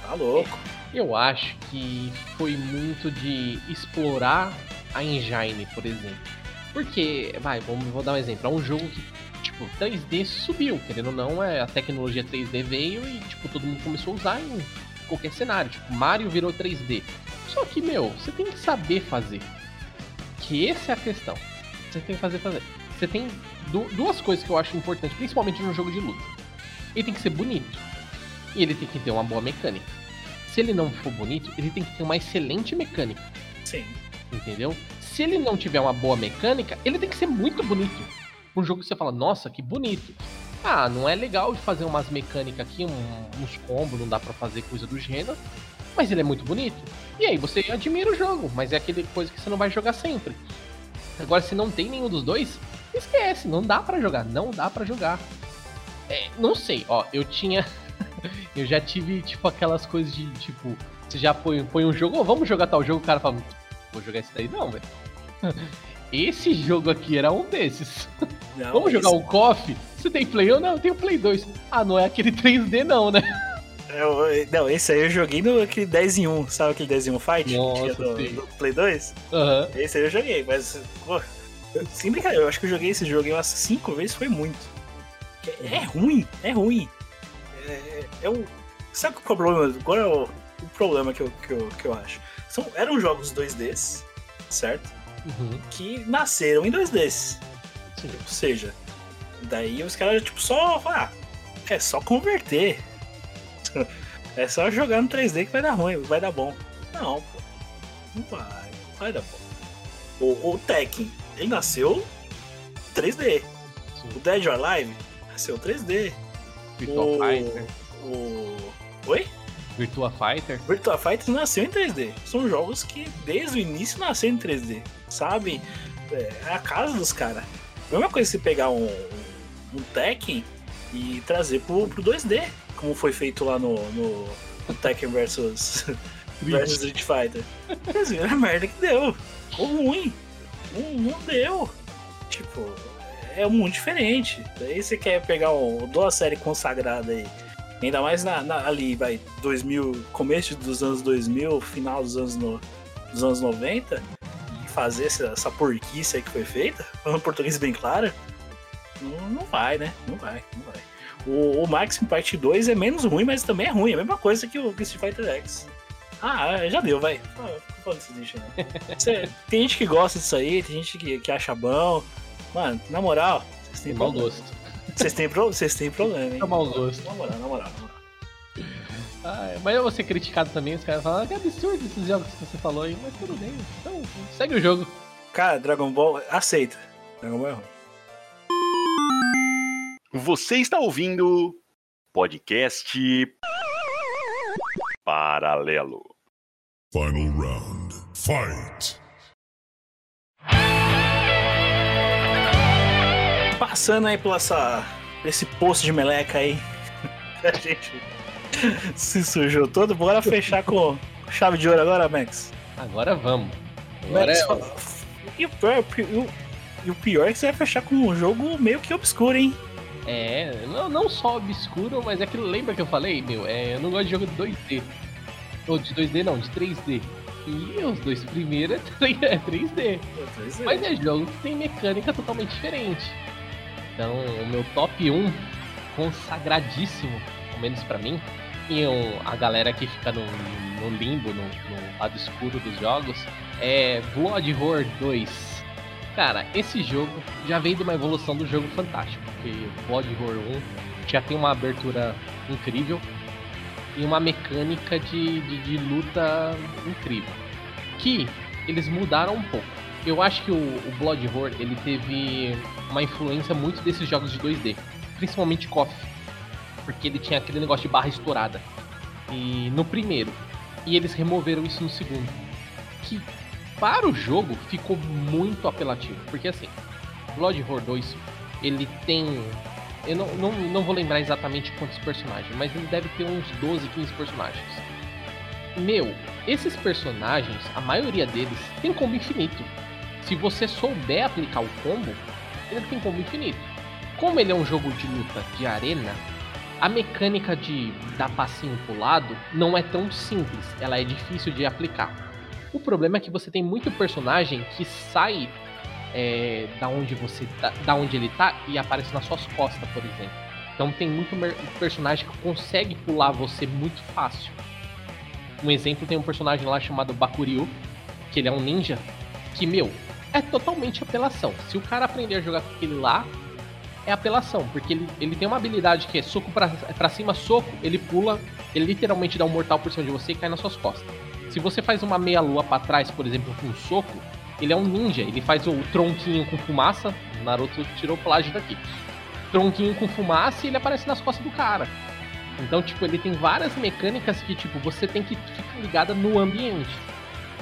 Tá louco. Eu acho que foi muito de explorar a engine, por exemplo. Porque, vai, vamos, vou dar um exemplo. É um jogo que, tipo, 3D subiu, querendo ou não, é, a tecnologia 3D veio e, tipo, todo mundo começou a usar em qualquer cenário. Tipo, Mario virou 3D. Só que, meu, você tem que saber fazer. Que essa é a questão. Você tem que fazer fazer. Você tem duas coisas que eu acho importantes, principalmente no jogo de luta. Ele tem que ser bonito. E ele tem que ter uma boa mecânica. Se ele não for bonito, ele tem que ter uma excelente mecânica. Sim. Entendeu? Se ele não tiver uma boa mecânica, ele tem que ser muito bonito. Um jogo que você fala, nossa, que bonito. Ah, não é legal de fazer umas mecânicas aqui, um, uns combos, não dá para fazer coisa do gênero. Mas ele é muito bonito. E aí você admira o jogo, mas é aquele coisa que você não vai jogar sempre. Agora, se não tem nenhum dos dois, esquece, não dá para jogar, não dá para jogar. É, não sei, ó, eu tinha. [laughs] eu já tive, tipo, aquelas coisas de, tipo, você já põe, põe um jogo, oh, vamos jogar tal jogo, o cara fala, vou jogar esse daí não, velho. [laughs] Esse jogo aqui era um desses. Não, Vamos jogar esse- o KOF? Você tem Play 1? Não, eu tenho Play 2. Ah, não é aquele [laughs] 3D não, né? Eu- eu- não, esse aí eu joguei no aquele 10 em 1, sabe aquele 10 em 1 Fight? que Nossa, do, do Play 2? Aham. Esse aí eu joguei, mas, pô, sem brincadeira, eu acho que eu joguei esse jogo umas 5 vezes, foi muito. É, é ruim, é ruim. É, é, um, sabe qual é o problema? Qual é o, o problema que eu, que, eu, que eu acho? São, eram jogos 2Ds, certo? Uhum. Que nasceram em 2Ds. Sim. Ou seja, daí os caras, tipo, só. Ah, é só converter. [laughs] É só jogar no 3D que vai dar ruim, vai dar bom. Não, pô. Não vai, não vai dar bom. O, o Tekken, ele nasceu 3D. Sim. O Dead or Alive nasceu 3D. Virtua o... Fighter. O. Oi? Virtua Fighter. Virtua Fighter nasceu em 3D. São jogos que desde o início nasceram em 3D. Sabe? É a casa dos caras. Mesma coisa se pegar um, um Tekken e trazer pro, pro 2D. Como foi feito lá no, no, no Tekken versus, [laughs] versus Street Fighter. Vocês viram a merda que deu. Ficou ruim. Não, não deu. Tipo, é muito diferente. Daí você quer pegar o, duas série consagrada aí. Ainda mais na, na- ali, vai, 2000, começo dos anos 2000, final dos anos, no- dos anos 90, e fazer essa, essa porquice aí que foi feita, falando [laughs] português bem claro, não, não vai, né? Não vai, não vai. O, o Maximum Part 2 é menos ruim, mas também é ruim. É a mesma coisa que o que Street Fighter X. Ah, já deu, vai. Ah, Não fala desse lixo, não. Cê- tem gente que gosta disso aí, tem gente que, que acha bom. Mano, na moral, vocês têm Tem mau problema. gosto. Vocês têm, pro- vocês têm problema, hein? É mau gosto. Na moral, na moral, na moral. Ah, mas eu vou ser criticado também, os caras falam, ah, que absurdo esses jogos que você falou aí, mas tudo bem. Então, segue o jogo. Cara, Dragon Ball, aceita. Dragon Ball é ruim. Você está ouvindo podcast Paralelo. Final round. Fight. Passando aí pela essa, esse poço de meleca aí. [laughs] A gente se sujou todo. Bora fechar com chave de ouro agora, Max. Agora vamos. Agora Max é... fala- e, o pior, e o- pior é que você vai fechar com um jogo meio que obscuro, hein? É, não, não só obscuro, mas é que lembra que eu falei, meu, é, eu não gosto de jogo de 2D. Ou de 2D não, de 3D. E os dois primeiros [laughs] é 3D. Mas é jogo que tem mecânica totalmente diferente. Então, o meu top 1, consagradíssimo, ao menos pra mim, e a galera que fica no, no limbo, no, no lado escuro dos jogos, é Blood Horror 2. Cara, esse jogo já veio de uma evolução do jogo fantástico, porque Blood Horror 1 já tem uma abertura incrível e uma mecânica de, de, de luta incrível. Que eles mudaram um pouco. Eu acho que o, o Blood Horror ele teve uma influência muito desses jogos de 2D, principalmente KOF, porque ele tinha aquele negócio de barra estourada. E no primeiro, e eles removeram isso no segundo, que para o jogo ficou muito apelativo, porque assim, Blood Horror 2, ele tem eu não, não, não vou lembrar exatamente quantos personagens, mas ele deve ter uns 12, 15 personagens. Meu, esses personagens, a maioria deles, tem combo infinito. Se você souber aplicar o combo, ele tem combo infinito. Como ele é um jogo de luta de arena, a mecânica de dar passinho pro lado não é tão simples, ela é difícil de aplicar. O problema é que você tem muito personagem que sai é, da onde você tá, da onde ele tá e aparece nas suas costas, por exemplo. Então tem muito personagem que consegue pular você muito fácil. Um exemplo tem um personagem lá chamado Bakuryu, que ele é um ninja, que meu, é totalmente apelação. Se o cara aprender a jogar com aquele lá, é apelação, porque ele, ele tem uma habilidade que é soco pra, pra cima, soco, ele pula, ele literalmente dá um mortal por cima de você e cai nas suas costas. Se você faz uma meia lua pra trás, por exemplo, com um soco, ele é um ninja, ele faz o tronquinho com fumaça, Naruto tirou plágio daqui. Tronquinho com fumaça e ele aparece nas costas do cara. Então, tipo, ele tem várias mecânicas que, tipo, você tem que ficar ligada no ambiente.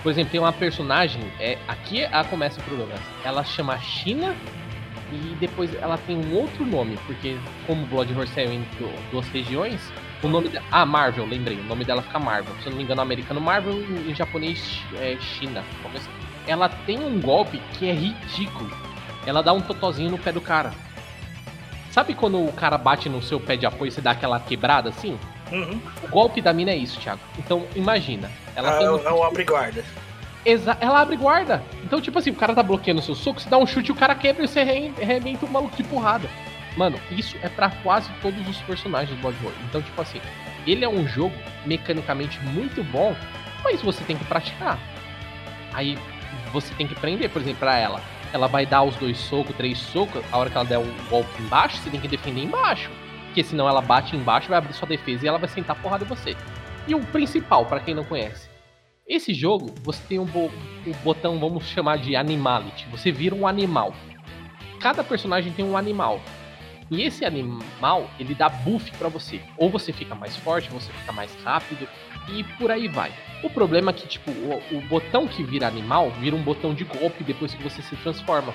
Por exemplo, tem uma personagem, é, aqui é- começa o problema. Ela chama China e depois ela tem um outro nome, porque como Blood Horror saiu em du- duas regiões, o nome dela. Ah, Marvel, lembrei. O nome dela fica Marvel. Se eu não me engano, americano Marvel e em japonês é China. Como assim? Ela tem um golpe que é ridículo. Ela dá um totozinho no pé do cara. Sabe quando o cara bate no seu pé de apoio e você dá aquela quebrada assim? Uhum. O golpe da mina é isso, Thiago. Então, imagina. Ela é, tem um- é o abre guarda. Exa ela abre guarda. Então, tipo assim, o cara tá bloqueando o seu soco, você dá um chute, o cara quebra e você re- arrebenta o maluco de porrada. Mano, isso é pra quase todos os personagens do Bloodborne. Então, tipo assim, ele é um jogo mecanicamente muito bom, mas você tem que praticar. Aí você tem que prender, por exemplo, pra ela. Ela vai dar os dois socos, três socos, a hora que ela der o golpe embaixo, você tem que defender embaixo. Porque senão ela bate embaixo, vai abrir sua defesa e ela vai sentar porrada em você. E o principal, pra quem não conhece, esse jogo, você tem um bo- o botão, vamos chamar de Animality. Você vira um animal. Cada personagem tem um animal. E esse animal, ele dá buff pra você. Ou você fica mais forte, você fica mais rápido, e por aí vai. O problema é que, tipo, o, o botão que vira animal, vira um botão de golpe depois que você se transforma.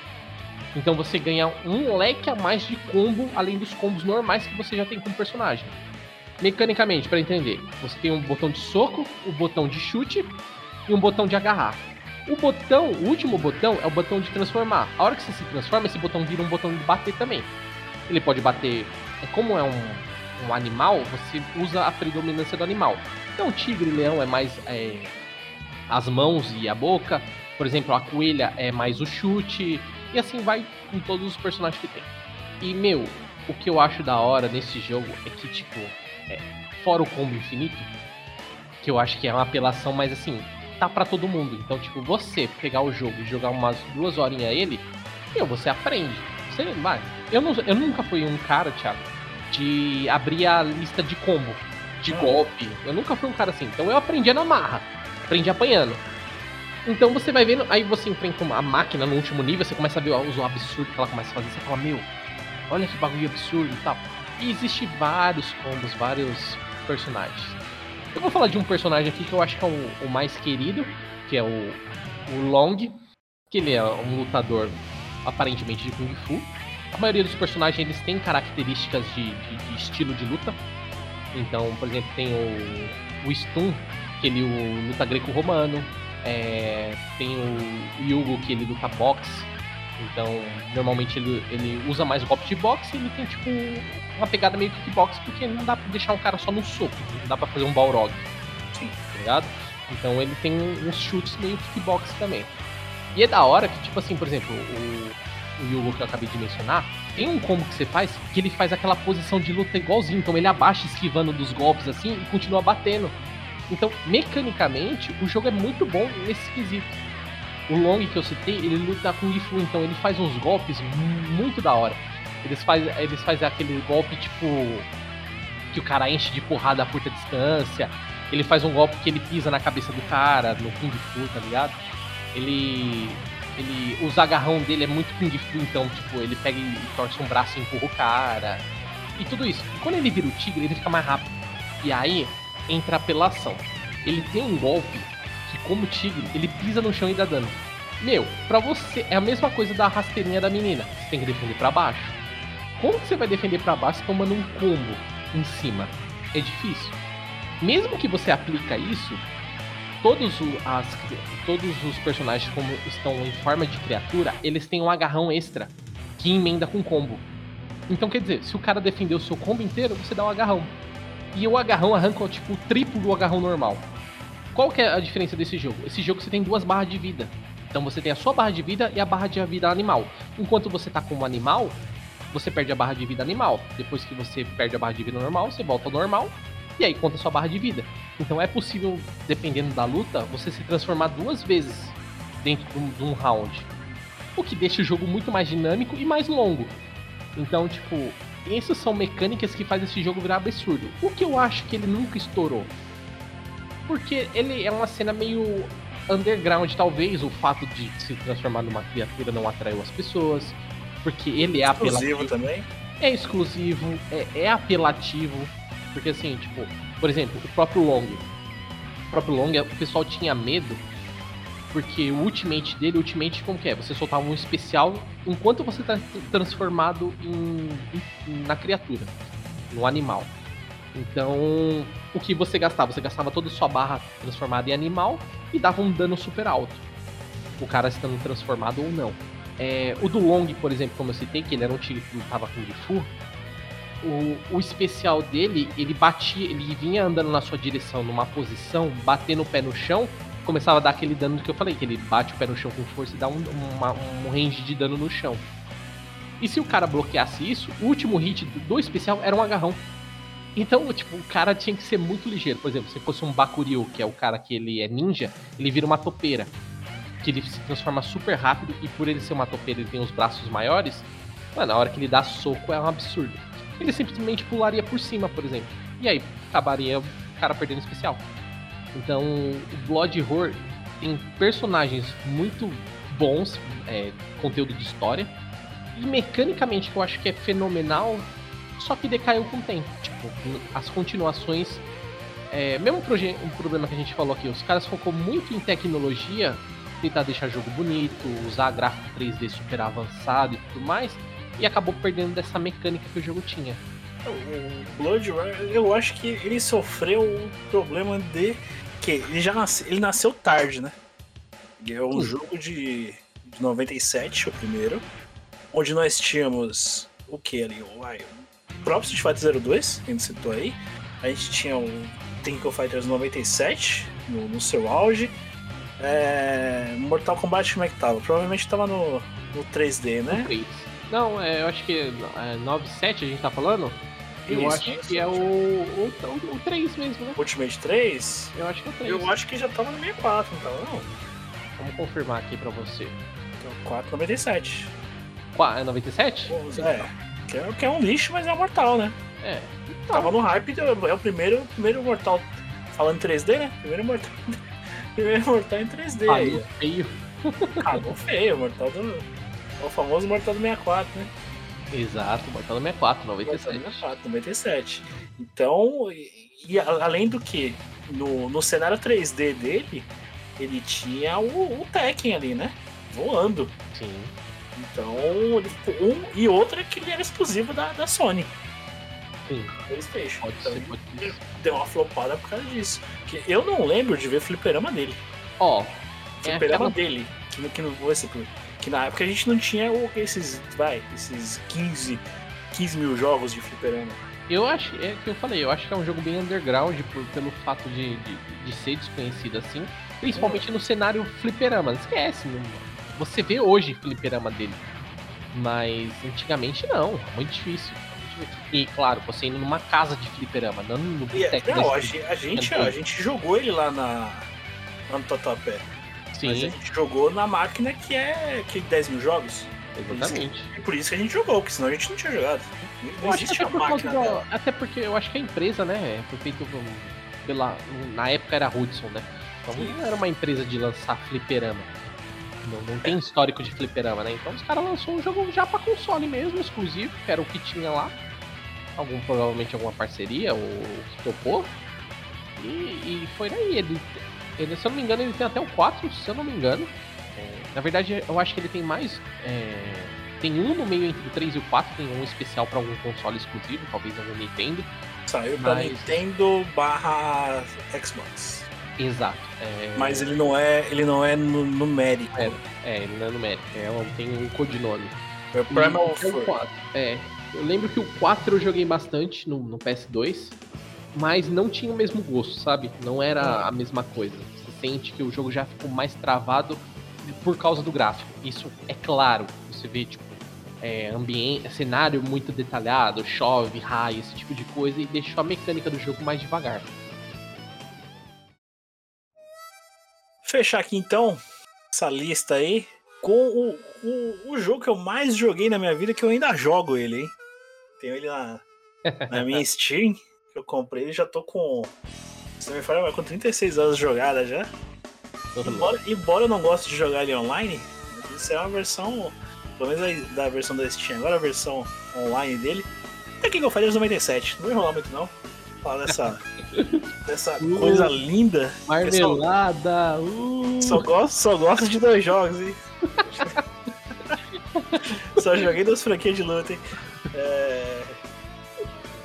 Então você ganha um leque a mais de combo, além dos combos normais que você já tem com o personagem. Mecanicamente, pra entender, você tem um botão de soco, o botão de chute e um botão de agarrar. O botão, o último botão é o botão de transformar. A hora que você se transforma, esse botão vira um botão de bater também. Ele pode bater, é como é um, um animal, você usa a predominância do animal. Então, tigre e leão é mais é, as mãos e a boca. Por exemplo, a coelha é mais o chute. E assim vai com todos os personagens que tem. E, meu, o que eu acho da hora nesse jogo é que, tipo, é, fora o combo infinito, que eu acho que é uma apelação, mas assim, tá pra todo mundo. Então, tipo, você pegar o jogo e jogar umas duas horinhas ele, meu, você aprende. Você vai. Eu, não, eu nunca fui um cara, Thiago, de abrir a lista de combo, de Hum. golpe. Eu nunca fui um cara assim. Então eu aprendi na marra, aprendi apanhando. Então você vai vendo, aí você enfrenta uma máquina no último nível, você começa a ver os absurdos que ela começa a fazer, você fala, meu, olha que bagulho absurdo e tal. E existe vários combos, vários personagens. Eu vou falar de um personagem aqui que eu acho que é o, o mais querido, que é o, o Long, que ele é um lutador aparentemente de Kung Fu. A maioria dos personagens eles têm características de, de- de estilo de luta. Então, por exemplo, tem o, o Stun, que ele o, luta greco-romano. É, tem o Yugo, que ele luta boxe. Então, normalmente ele, ele usa mais golpe de boxe e ele tem, tipo, uma pegada meio kickbox, porque não dá pra deixar um cara só no soco, não dá pra fazer um Balrog. Sim. Tá ligado? Então ele tem uns chutes meio kickbox também. E é da hora que, tipo assim, por exemplo, o, o Yugo que eu acabei de mencionar, tem um combo que você faz que ele faz aquela posição de luta igualzinho. Então ele abaixa esquivando dos golpes assim e continua batendo. Então, mecanicamente, o jogo é muito bom nesse quesito. O Long que eu citei, ele luta com Fu, então ele faz uns golpes mu- muito da hora. Eles fazem eles faz aquele golpe tipo. que o cara enche de porrada a curta distância. Ele faz um golpe que ele pisa na cabeça do cara, no Kung Fu, tá ligado? Ele. Ele. Os agarrão dele é muito Kung Fu, então, tipo, ele pega e torce um braço e empurra o cara. E tudo isso. Quando ele vira o tigre, ele fica mais rápido. E aí entra a apelação. Ele tem um golpe que, como tigre, ele pisa no chão e dá dano. Meu, pra você é a mesma coisa da rasteirinha da menina. Você tem que defender pra baixo. Como que você vai defender pra baixo tomando um combo em cima? É difícil. Mesmo que você aplica isso, todos, as, todos os personagens como estão em forma de criatura, eles têm um agarrão extra que emenda com combo. Então quer dizer, se o cara defender o seu combo inteiro, você dá um agarrão. E o agarrão arranca tipo o triplo do agarrão normal. Qual que é a diferença desse jogo? Esse jogo você tem duas barras de vida. Então você tem a sua barra de vida e a barra de vida animal. Enquanto você tá como animal, você perde a barra de vida animal. Depois que você perde a barra de vida normal, você volta ao normal e aí conta sua barra de vida. Então é possível, dependendo da luta, você se transformar duas vezes dentro de um, de um round. O que deixa o jogo muito mais dinâmico e mais longo. Então, tipo, essas são mecânicas que fazem esse jogo virar absurdo. O que eu acho que ele nunca estourou. Porque ele é uma cena meio underground, talvez o fato de se transformar numa criatura não atraiu as pessoas. Porque ele é apelativo Exclusivo também. é exclusivo, é, é apelativo. Porque assim, tipo, por exemplo, o próprio Long. O próprio Long, o pessoal tinha medo. Porque o ultimate dele, o ultimate como que é? Você soltava um especial enquanto você tá transformado em, em- na criatura, no animal. Então, o que você gastava? Você gastava toda a sua barra transformada em animal e dava um dano super alto. o cara estando transformado ou não. É, o do Long, por exemplo, como eu citei, que ele era um tigre que lutava com Gifu, o, o especial dele, ele batia, ele vinha andando na sua direção numa posição, batendo o pé no chão, começava a dar aquele dano que eu falei, que ele bate o pé no chão com força e dá um, uma, um range de dano no chão. E se o cara bloqueasse isso, o último hit do especial era um agarrão. Então, tipo, o cara tinha que ser muito ligeiro. Por exemplo, se fosse um Bakuryu, que é o cara que ele é ninja, ele vira uma topeira. Que ele se transforma super rápido e por ele ser uma topeira, ele tem os braços maiores. Mano, na hora que ele dá soco é um absurdo. Ele simplesmente pularia por cima, por exemplo. E aí acabaria o cara perdendo especial. Então, o Blood Horror tem personagens muito bons, é, conteúdo de história. E mecanicamente, que eu acho que é fenomenal, só que decaiu com o tempo. Tipo, as continuações. É, mesmo um problema que a gente falou aqui, os caras focou muito em tecnologia, tentar deixar jogo bonito, usar gráfico 3D super avançado e tudo mais, e acabou perdendo dessa mecânica que o jogo tinha. O Blood eu acho que ele sofreu o problema de que ele já nasce, ele nasceu tarde, né? É um jogo de, de 97, o primeiro, onde nós tínhamos o que ali? O, o próprio Street Fighter 02, que a gente citou aí. A gente tinha o Tekken Fighters 97 no, no seu auge. É, Mortal Kombat como é que tava? Provavelmente tava no, no 3D, né? Não, é, eu acho que é, 97 a gente tá falando? Eu isso, acho que é o, o, o, o 3 mesmo, né? Ultimate 3? Eu acho que é o 3. Eu acho que já tava no 64, então não. Vamos confirmar aqui pra você. Então, 497. É 97? É. Que é, que é um lixo, mas é mortal, né? É. Então. Tava no hype, é o primeiro, primeiro mortal. Falando 3D, né? Primeiro mortal. [laughs] primeiro mortal em 3D. Cagou feio. Cagou feio, mortal do. O famoso mortal do 64, né? Exato, Mortal 64, 97. Mortal 64, 97. Então, e, e, além do que, no, no cenário 3D dele, ele tinha o, o Tekken ali, né? Voando. Sim. Então, ele ficou um e outro é que ele era exclusivo da, da Sony. Sim. PlayStation. Pode então, ser, pode ser. Deu uma flopada por causa disso. Que eu não lembro de ver fliperama dele. Ó. Oh, fliperama é aquela... dele. Que, que não vou ser que na época a gente não tinha esses, vai, esses 15, 15 mil jogos de fliperama. Eu acho, é que eu falei, eu acho que é um jogo bem underground por, pelo fato de, de, de ser desconhecido assim. Principalmente no cenário fliperama. Não esquece, não, você vê hoje fliperama dele. Mas antigamente não, é muito difícil. E claro, você indo numa casa de fliperama, não no boteco. Não, a gente, a, gente, a gente jogou ele lá na, lá no Tatuapé. Sim. Mas a gente jogou na máquina que é que 10 mil jogos. Exatamente. E por isso que a gente jogou, porque senão a gente não tinha jogado. Não existe a máquina do, Até porque eu acho que a empresa, né, foi feito pela. Na época era Hudson, né? Então Sim. não era uma empresa de lançar fliperama. Não, não tem histórico de fliperama, né? Então os caras lançou um jogo já pra console mesmo, exclusivo, que era o que tinha lá. Algum, provavelmente alguma parceria, ou que topou. E, e foi daí. Ele, ele, se eu não me engano, ele tem até o 4, se eu não me engano. É, na verdade, eu acho que ele tem mais. É, tem um no meio entre o 3 e o 4, tem um especial para algum console exclusivo, talvez algum Nintendo. Saiu pra Nintendo barra Xbox. Exato. É... Mas ele não é, ele não é numérico. É, é, ele não é numérico. É, tem um codinome. É o Primal e, É, eu lembro que o 4 eu joguei bastante no, no PS2 mas não tinha o mesmo gosto, sabe? Não era a mesma coisa. Você sente que o jogo já ficou mais travado por causa do gráfico. Isso é claro. Você vê, tipo, é, ambiente, cenário muito detalhado, chove, raio, esse tipo de coisa, e deixou a mecânica do jogo mais devagar. Fechar aqui então essa lista aí com o, o, o jogo que eu mais joguei na minha vida, que eu ainda jogo ele, hein? Tenho ele na, na minha [laughs] Steam que eu comprei, já tô com. Se não me falha, com 36 anos de jogada já. Embora, embora eu não goste de jogar ele online, isso é uma versão. Pelo menos da versão da Steam, agora a versão online dele. É King of Fighters 97, não vai enrolar muito não. Falar dessa, [laughs] dessa uh, coisa linda. Marmelada! Uh. Só, gosto, só gosto de dois jogos, hein? [laughs] só joguei duas franquias de luta, hein? É...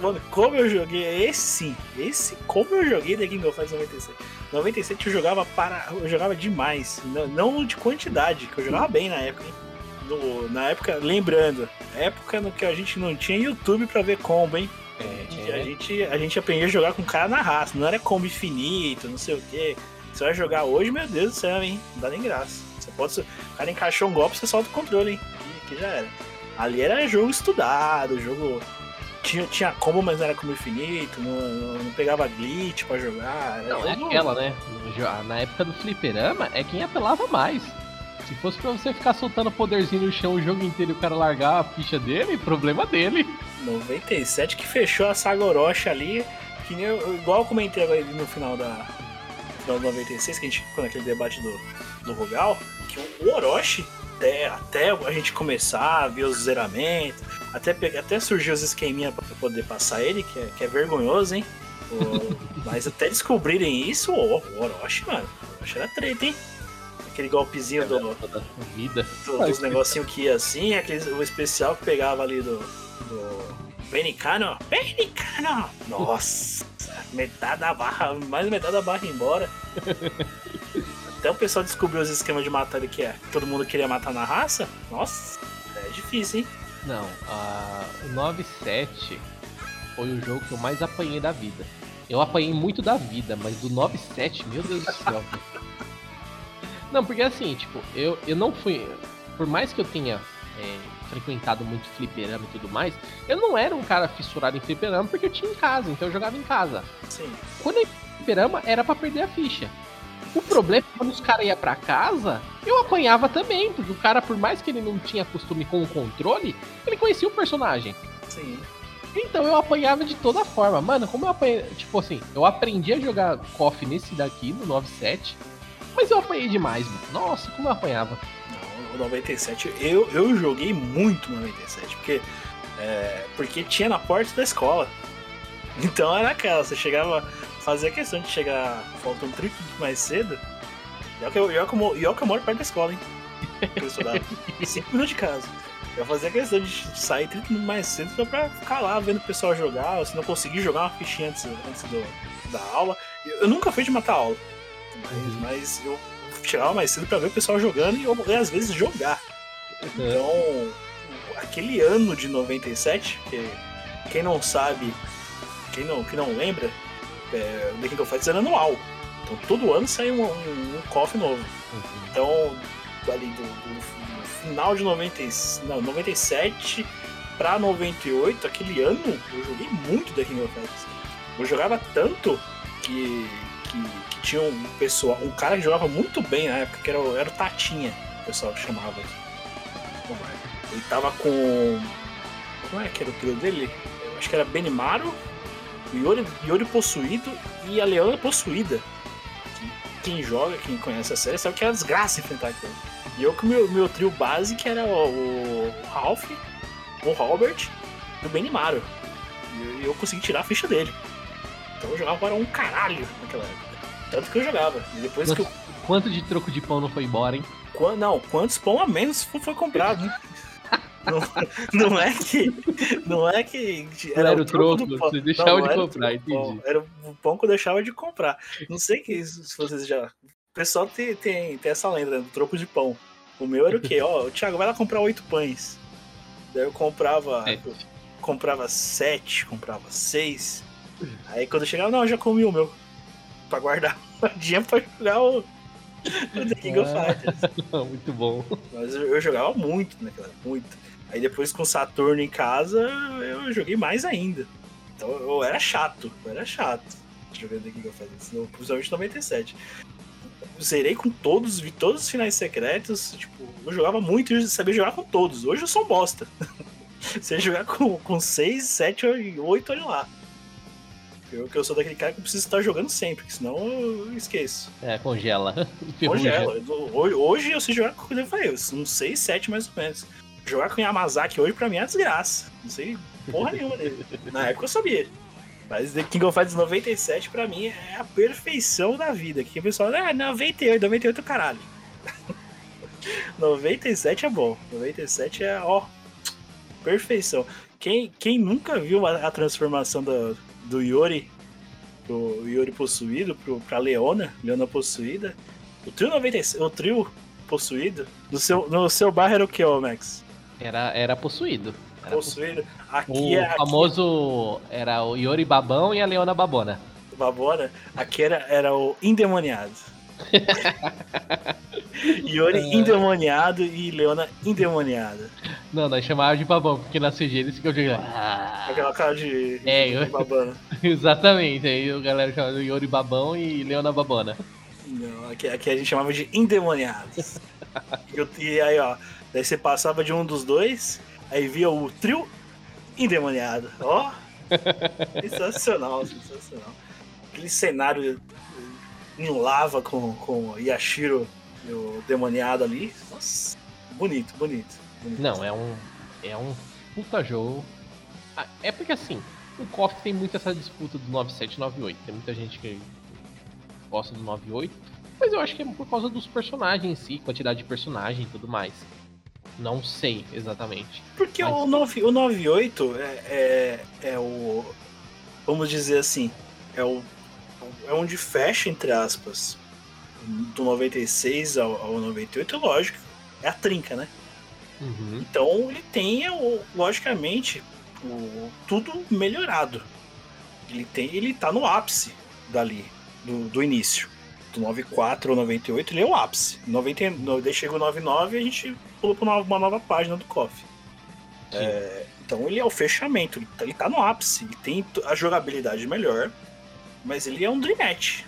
Mano, como eu joguei esse, esse, como eu joguei The King of Fighters 97. 97 eu jogava para. Eu jogava demais. Não, não de quantidade, que eu jogava bem na época, hein? No- na época, lembrando, época no que a gente não tinha YouTube pra ver combo, hein? É, A gente, a gente aprendia a jogar com o cara na raça, não era combo infinito, não sei o quê. Você vai jogar hoje, meu Deus do céu, hein? Não dá nem graça. Você pode. O cara encaixou um golpe, você solta o controle, hein? Que, que já era. Ali era jogo estudado, jogo. Tinha, tinha combo, mas não era combo infinito, não, não- pegava glitch pra jogar. Não, é aquela, né? Já- Na época do fliperama, é quem apelava mais. Se fosse pra você ficar soltando poderzinho no chão o jogo inteiro e o cara largar a ficha dele, problema dele. 97 que fechou a saga Orochi ali, que nem eu, igual eu comentei agora no final da no final do 96, que a gente ficou naquele debate do, do Rugal, que o Orochi, até, até a gente começar a ver os zeramentos, até, até surgiu os esqueminha pra poder passar ele, que é, que é vergonhoso, hein? O- [laughs] mas até descobrirem isso, o, o Orochi, mano, o Orochi era treta, hein? Aquele golpezinho do, Toda vida. do- dos negocinhos que ia assim, aquele, o especial que pegava ali do. do Benicano. Benicano! Nossa! Metade da barra, mais metade da barra embora. [laughs] Até o pessoal descobriu os esquemas de matar que é. Todo mundo queria matar na raça. Nossa, é difícil, hein? Não, a, o 97 foi o jogo que eu mais apanhei da vida. Eu apanhei muito da vida, mas do 97, meu Deus do céu. [laughs] não, porque assim, tipo, eu, eu não fui. Por mais que eu tenha é, frequentado muito fliperama e tudo mais, eu não era um cara fissurado em fliperama porque eu tinha em casa, então eu jogava em casa. Sim. Quando eu fliperama, era pra perder a ficha. O problema é que quando os caras iam pra casa, eu apanhava também, porque o cara, por mais que ele não tinha costume com o controle, ele conhecia o personagem. Sim. Então eu apanhava de toda forma. Mano, como eu apanhei. Tipo assim, eu aprendi a jogar KOF nesse daqui, no 97. Mas eu apanhei demais, mano. Nossa, como eu apanhava. Não, o 97, eu, eu joguei muito no 97, porque, é, porque tinha na porta da escola. Então era aquela, você chegava, fazia questão de chegar faltando 30 minutos mais cedo. E olha que eu, eu, eu moro perto da escola, hein? Que eu estudava. 5 minutos de casa. Eu fazia questão de sair 30 minutos mais cedo só pra ficar lá vendo o pessoal jogar, ou se não conseguir jogar uma fichinha antes, antes do- da aula. Eu, eu nunca fui de matar aula, mas, mas eu chegava mais cedo pra ver o pessoal jogando e eu e às vezes jogar. Então, aquele ano de 97, que quem não sabe, quem não, quem não lembra, é, o The King of Fighters era anual. Então todo ano sai um, um, um KOF novo. Então, ali do, do- do final de 90, e- não, 97 pra 98, aquele ano, eu joguei muito The King of Fighters. Eu jogava tanto que, que, que tinha um pessoal, um cara que jogava muito bem na época, que era, o- era o Tatinha, o pessoal chamava. Ele tava com. Como é que era o trio dele? Eu acho que era Benimaru, Yori, Yori possuído e a Leona possuída. Quem joga, quem conhece a série, sabe que é uma desgraça enfrentar aquilo. E eu com o meu, meu trio base, que era o, o Ralph, o Robert e o Benimaru. E eu, eu consegui tirar a ficha dele. Então eu jogava para um caralho naquela época. Tanto que eu jogava. E depois que eu. Quanto de troco de pão não foi embora, hein? Não, quantos pão a menos foi foi comprado, né? Não, não é que. Não é que. Era o troco, você deixava de era o comprar, entendi. Era o pão que eu deixava de comprar. Não sei que se vocês já. O pessoal tem, tem, tem essa lenda né, do troco de pão. O meu era o quê? Ó, o Thiago vai lá comprar oito pães. Daí eu comprava. Sete. eu comprava sete, comprava seis. Aí quando eu chegava, não, eu já comi o meu. Pra guardar [laughs] dinheiro pra jogar o. O The King of Ah. Fighters. [laughs] Muito bom. Mas eu, eu jogava muito naquela época, muito. Aí depois com o Saturno em casa, eu joguei mais ainda. Então eu era chato, eu era chato jogando The King of Fighters, principalmente em 97. Zerei com todos, vi todos os finais secretos, tipo, eu jogava muito e sabia jogar com todos. Hoje eu sou um bosta. [laughs] Você jogar com, com 6, 7, 8, olha lá. Eu, que eu sou daquele cara que preciso estar jogando sempre, que senão eu esqueço. É, congela. [laughs] Congela. Hoje, hoje eu sei jogar com eu falei, uns 6, 7 mais ou menos. Jogar com Yamazaki hoje pra mim é uma desgraça. Não sei porra nenhuma dele. [laughs] Na época eu sabia. Mas The King of Fighters 97 pra mim é a perfeição da vida. Que o pessoal, ah, 98, 98 é o caralho. [laughs] 97 é bom. 97 é, ó, perfeição. Quem, quem nunca viu a, a transformação do, do Yori, do Yori possuído, pro, pra Leona, Leona possuída? O trio 96, o trio possuído, no seu, no seu bairro era o que, ô Max? Era, era possuído. Era Possuído. Aqui O é aqui, famoso era o Yori Babão e a Leona Babona. Babona, aqui era, era o endemoniado. [laughs] Yori endemoniado e Leona endemoniada. Não, nós chamávamos de Babão, porque na CG eles ficam jogando. Ah, Aquela cara de, É, de eu- babana. [laughs] exatamente. Aí o galera chamava de Yori Babão e Leona Babona. Não, aqui, aqui a gente chamava de endemoniados. [laughs] e, eu- e aí, ó, daí você passava de um dos dois, aí via o trio endemoniado. Ó, [laughs] sensacional, sensacional. Aquele cenário em lava com, com o Yashiro e o demoniado ali. Nossa, bonito, bonito. bonito. Não, é um. É um puta jogo. Ah, É porque assim, o KOF tem muito essa disputa do 97 e 98. Tem muita gente que gosta do 98. Mas eu acho que é por causa dos personagens em si, quantidade de personagem e tudo mais. Não sei exatamente. Porque Mas- o, 9, o 98 é, é, é o. Vamos dizer assim. É o. É onde fecha, entre aspas. Do 96 ao, ao 98, é lógico. É a trinca, né? Uhum. Então ele tem, é, o- logicamente, o, tudo melhorado. Ele, tem, ele tá no ápice dali, do, do início. Do 94 ao 98, ele é o ápice. 90, no- daí chega o 99 e a gente pula pra uma, uma nova página do KOF. É, então ele é o fechamento, ele tá, ele tá no ápice, ele tem a jogabilidade melhor, mas ele é um Dream Match.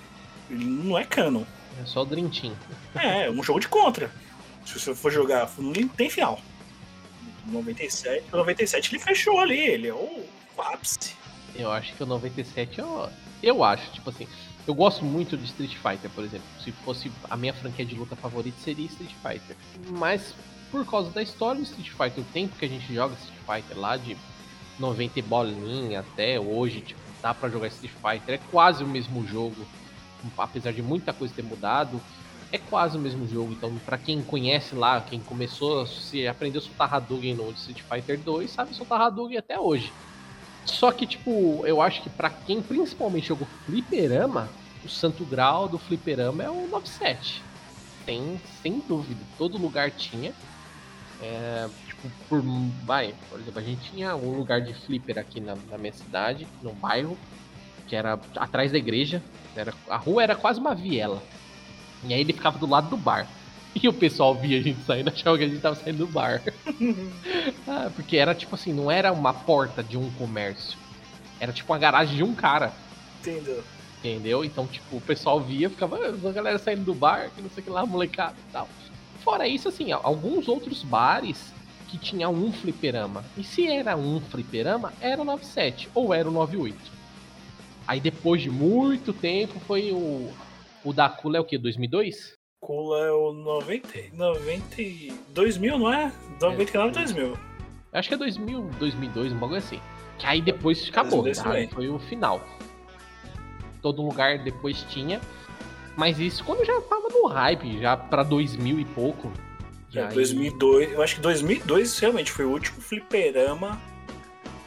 Ele não é canon. É só o Dream Team. É, é um jogo de contra. Se você for jogar, não tem final. 97, 97 ele fechou ali, ele é o ápice. Eu acho que o 97 eu, eu acho, tipo assim, eu gosto muito de Street Fighter, por exemplo. Se fosse a minha franquia de luta favorita seria Street Fighter. Mas por causa da história do Street Fighter, o tempo que a gente joga Street Fighter lá de 90 e bolinha até hoje, tipo, dá pra jogar Street Fighter, é quase o mesmo jogo. Apesar de muita coisa ter mudado, é quase o mesmo jogo. Então, pra quem conhece lá, quem começou, se aprendeu a soltar Hadouken no Street Fighter 2, sabe soltar Hadouken até hoje. Só que, tipo, eu acho que pra quem principalmente jogou fliperama, o santo grau do fliperama é o 97. Tem, sem dúvida. Todo lugar tinha. É, tipo, por, vai, por exemplo, a gente tinha um lugar de flipper aqui na, na minha cidade, no bairro, que era atrás da igreja. Era, a rua era quase uma viela. E aí ele ficava do lado do bar. [laughs] E o pessoal via a gente saindo, achava que a gente tava saindo do bar. [laughs] Ah, porque era tipo assim, não era uma porta de um comércio. Era tipo uma garagem de um cara. Entendeu? Entendeu? Então, tipo, o pessoal via, ficava, "Ah, a galera saindo do bar, que não sei o que lá, molecada e tal. Fora isso, assim, alguns outros bares que tinha um fliperama. E se era um fliperama, era o 97 ou era o 98. Aí depois de muito tempo foi o. O da Kula é o quê? 2002? Kula é o 90, 90, e- 2000, não é? 99 2000. Eu acho que é 2000, 2002, um bagulho assim. Que aí depois acabou, 2002 tá? foi o final. Todo lugar depois tinha. Mas isso quando já tava no hype, já pra 2000 e pouco. É, aí- 2002, eu acho que 2002 realmente foi o último fliperama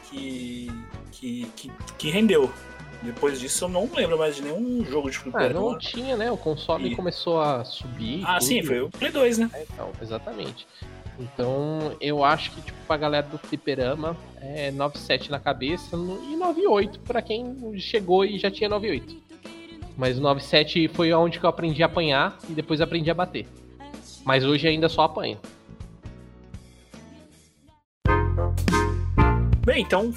que, que, que, que rendeu. Depois disso eu não lembro mais de nenhum jogo de Ah, fliperama. não tinha, né? O console E- começou a subir. Ah, tudo. sim, foi o Play 2, né? É, Então, exatamente. Então, eu acho que, tipo, pra galera do fliperama, é 97 na cabeça e 98 pra quem chegou e já tinha 98. Mas o 97 foi onde que eu aprendi a apanhar e depois aprendi a bater. Mas hoje ainda só apanho. Bem, então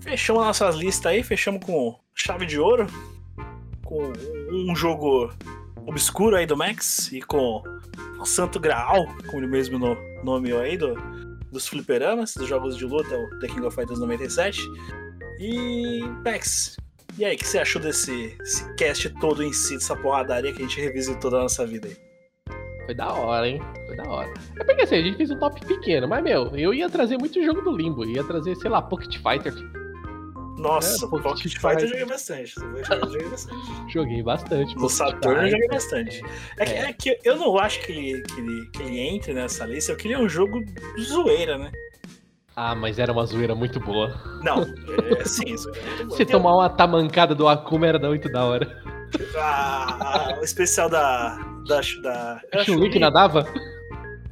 fechamos nossas listas aí, fechamos com chave de ouro, com um jogo obscuro aí do Max e com o Santo Graal, como ele mesmo no, nomeou aí, do, dos fliperamas, dos jogos de luta, o The King of Fighters 97. E, Max, e aí, o que você achou desse, desse cast todo em si, dessa porradaria que a gente revisitou da nossa vida aí? Foi da hora, hein? Foi da hora. É porque assim, a gente fez um top pequeno, mas, meu, eu ia trazer muito jogo do Limbo. Ia trazer, sei lá, Pocket Fighter. Nossa, É, Pocket Pocket Fighter eu Fighter. joguei bastante. eu joguei bastante. Joguei bastante. No Pocket Saturn eu joguei bastante. É que, É. é que eu não acho que ele, que, ele, que ele entre nessa lista, porque ele é um jogo zoeira, né? Ah, mas era uma zoeira muito boa. Não, [laughs] é sim, isso é muito bom. Se tomar uma tamancada do Akuma era muito da hora. Ah, o especial da. Da. da A Chun-Li que nadava?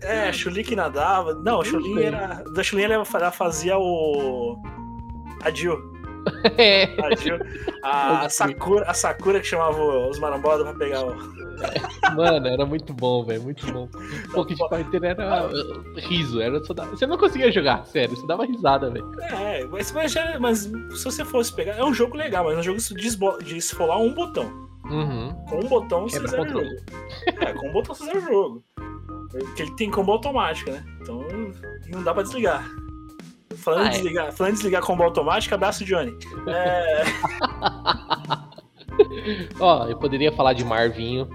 É, a Chun-Li que nadava. Não, a Chun-Li sei. era. Da Chun-Li ela ela fazia o. A Jill. É. A. A, Sakura, a Sakura que chamava os marambolas pra pegar o. Mano, era muito bom, velho. Muito bom. Pocket Fighter era uh, riso. Era só dar- Você não conseguia jogar, sério. Você dava risada, velho. É, mas, mas, já- mas se você fosse pegar. É um jogo legal, mas é um jogo de, esfolar um botão. Uhum. Com um botão você zera o jogo. É, com um botão você zera o jogo. Porque ele tem combo automático, né? Então não dá pra desligar. Falando, Ah, desligar, falando desligar combo automático, abraço, Johnny. É, [laughs] Ó, eu poderia falar de Marvinho.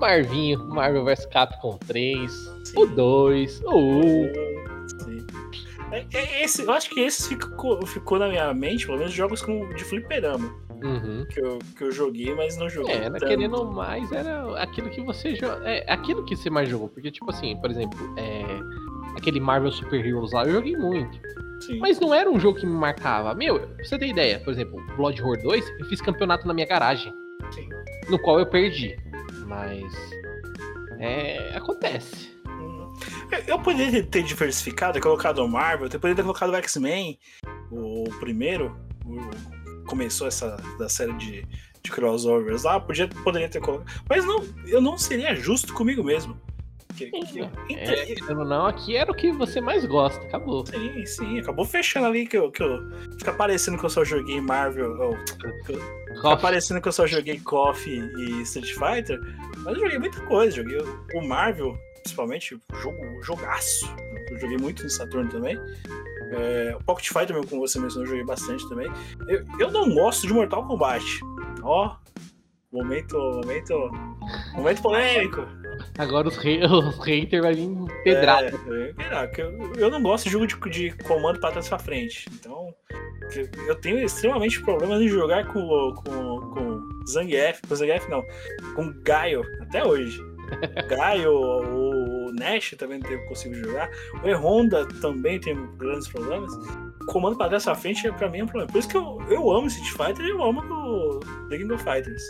Marvinho, Marvel vs Capcom 3, o 2, o 1. sim. É, é, esse, eu acho que esse ficou, ficou na minha mente, pelo menos jogos com, de fliperama Uhum. que eu, que eu joguei, mas não joguei. É, era tanto. querendo mais, era aquilo que você. É, aquilo que você mais jogou. Porque, tipo assim, por exemplo, é, aquele Marvel Super Heroes lá, eu joguei muito. Sim. Mas não era um jogo que me marcava. Meu, pra você ter ideia, por exemplo, Blood Horror 2, eu fiz campeonato na minha garagem. Sim. No qual eu perdi. Mas. É. Acontece. Hum. Eu, poderia ter, diversificado, ter colocado o Marvel, eu poderia ter colocado o X-Men, o primeiro, o- começou essa da série de, de crossovers lá, podia, poderia ter colocado. Mas não, eu não seria justo comigo mesmo. Que- que- É, querendo ou não, aqui era o que você mais gosta. Acabou. Sim, sim, acabou fechando ali que eu, que eu. Fica parecendo que eu só joguei Marvel. ou, fica parecendo que eu só joguei Coffee e Street Fighter. Mas eu joguei muita coisa. Joguei o Marvel, principalmente, jogo, jogaço. Eu joguei muito no Saturno também. É, o Pocket Fighter, mesmo, como você mencionou, eu joguei bastante também. Eu, eu não gosto de Mortal Kombat. Ó, momento, momento, momento polêmico. Agora os, [laughs] os haters vai vir pedrado. É, é, que eu, eu não gosto de jogo de, de comando pra trás pra frente. Então, eu tenho extremamente problemas em jogar com, o- com, com Zangief. Com Zangief, não. Com Gaio, até hoje. [laughs] Gaio, o Nash também não consigo jogar. O E-Honda também tem grandes problemas. Comando pra trás pra frente, pra mim, é um problema. Por isso que eu, eu amo Street Fighter e eu amo o The King of Fighters.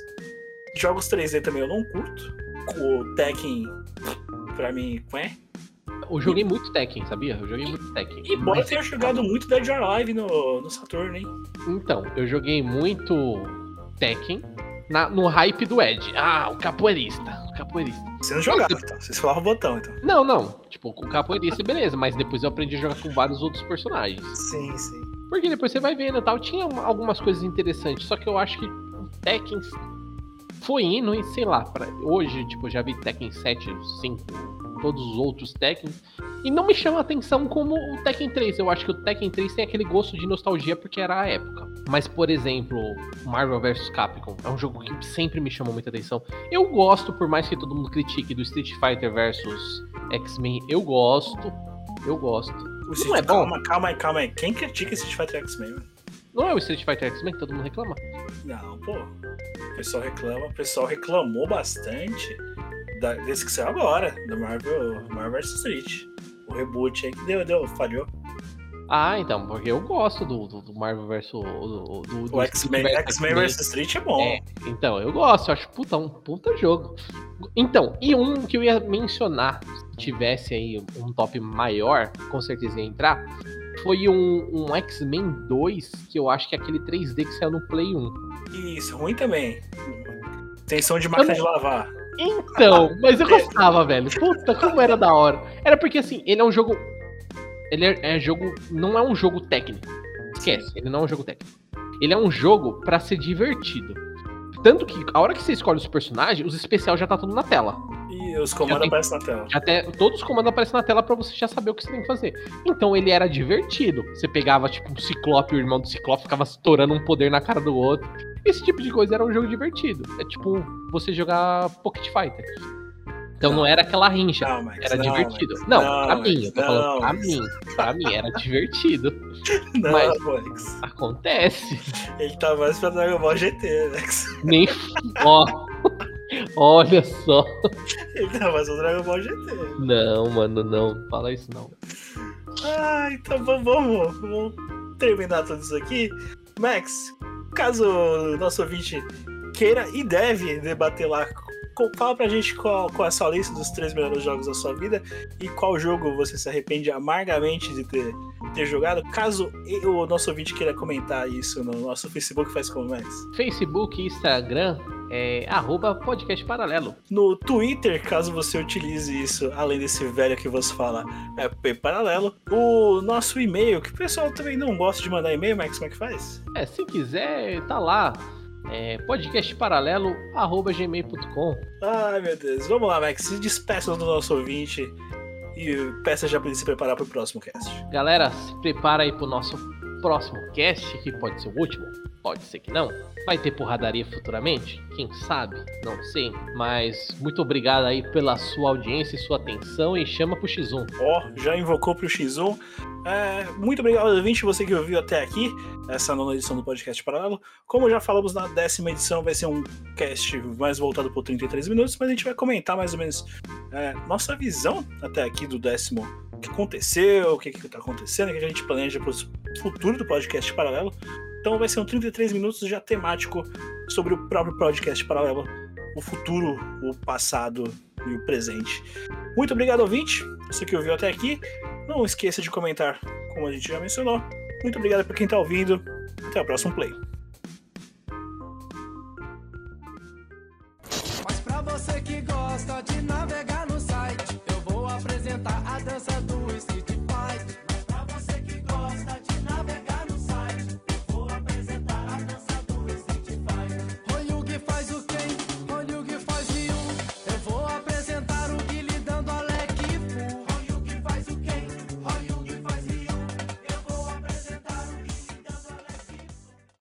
Jogos 3D também eu não curto. O Tekken, pra mim, é. Eu joguei muito Tekken, sabia? Eu joguei muito Tekken. E Mas- tenha jogado muito Dead or Alive no, no Saturno, hein? Então, eu joguei muito Tekken na- no hype do Ed. Ah, o capoeirista. O capoeirista. Você não jogava, então. Você falava o botão, então. Não, não. Tipo, o capoeirista, beleza. Mas depois eu aprendi a jogar com vários outros personagens. Sim, sim. Porque depois você vai vendo e tal. Tinha uma- algumas coisas interessantes. Só que eu acho que o Tekken foi indo e sei lá. Pra, hoje, tipo, eu já vi Tekken 7, 5, todos os outros Tekken. E não me chama a atenção como o Tekken 3. Eu acho que o Tekken 3 tem aquele gosto de nostalgia porque era a época. Mas, por exemplo, Marvel vs Capcom é um jogo que sempre me chamou muita atenção. Eu gosto, por mais que todo mundo critique do Street Fighter vs X-Men, eu gosto. Eu gosto. O Não é bom? Calma, calma aí, calma aí. Quem critica Street Fighter X-Men? Não é o Street Fighter X-Men que todo mundo reclama? Não, pô. O pessoal reclama, o pessoal reclamou bastante da, desse que saiu agora, do Marvel, Marvel vs Street. O reboot aí que deu, deu, falhou. Ah, então, porque eu gosto do, do, do Marvel vs. Do, do, do O X-Men Street X-Men vs Street é bom. É, então, eu gosto, eu acho puta, um puta jogo. Então, e um que eu ia mencionar, se tivesse aí um top maior, com certeza ia entrar, foi um, um X-Men 2, que eu acho que é aquele 3D que saiu no Play 1. Isso, ruim também. Tensão de máquina Eu de lavar. Então, mas eu gostava, velho. Puta, como era da hora. Era porque assim, ele é um jogo. Ele é, é jogo. Não é um jogo técnico. Esquece, ele não é um jogo técnico. Ele é um jogo pra ser divertido. Tanto que a hora que você escolhe os personagens, os especiais já tá tudo na tela. E os comandos tem- aparecem na tela. Até todos os comandos aparecem na tela pra você já saber o que você tem que fazer. Então ele era divertido. Você pegava, tipo, um Ciclope e o irmão do Ciclope ficava estourando um poder na cara do outro. Esse tipo de coisa era um jogo divertido. É tipo você jogar Pocket Fighter. Então não, era aquela rincha. Não, Max, Era não, divertido. Max, Não, não, pra mim, eu tô falando não, pra mim. Pra mim era divertido. [laughs] Não, Mas- Max. Acontece. Ele tá mais pra Dragon Ball GT, Max. Nem. Ó. Olha só. Ele tá mais pra Dragon Ball GT. Não, mano, não. Fala isso não. Ah, então vamos, vamos, terminar tudo isso aqui. Max, caso o nosso ouvinte queira e deve debater lá, fala pra gente qual, qual é a sua lista dos três melhores jogos da sua vida e qual jogo você se arrepende amargamente de ter, ter jogado. Caso o nosso ouvinte queira comentar isso no nosso Facebook, faz como, Max? Facebook e Instagram é arroba podcast paralelo. No Twitter, caso você utilize isso, além desse velho que você fala, é P paralelo. O nosso e-mail, que o pessoal também não gosta de mandar e-mail, Max, como é que faz? É, se quiser, tá lá. É, podcastparalelo.gmail.com Ai, meu Deus. Vamos lá, Max. Se despeça do nosso ouvinte e peça já pra ele se preparar pro próximo cast. Galera, se prepara aí pro nosso próximo cast, que pode ser o último, pode ser que não. Vai ter porradaria futuramente? Quem sabe? Não sei. Mas muito obrigado aí pela sua audiência e sua atenção e chama pro X1. Ó, já invocou pro X1. É, muito obrigado, ouvinte, você que ouviu até aqui essa nona edição do podcast Paralelo. Como já falamos na décima edição, vai ser um cast mais voltado por 33 minutos, mas a gente vai comentar mais ou menos é, nossa visão até aqui do décimo. O que aconteceu, o que, que tá acontecendo, o que a gente planeja pro futuro do podcast Paralelo. Então vai ser um 33 minutos já temático sobre o próprio podcast Paralelo, o futuro, o passado e o presente. Muito obrigado, ouvinte, você que ouviu até aqui. Não esqueça de comentar, como a gente já mencionou. Muito obrigado por quem está ouvindo. Até o próximo play. Mas pra você que gosta de navegar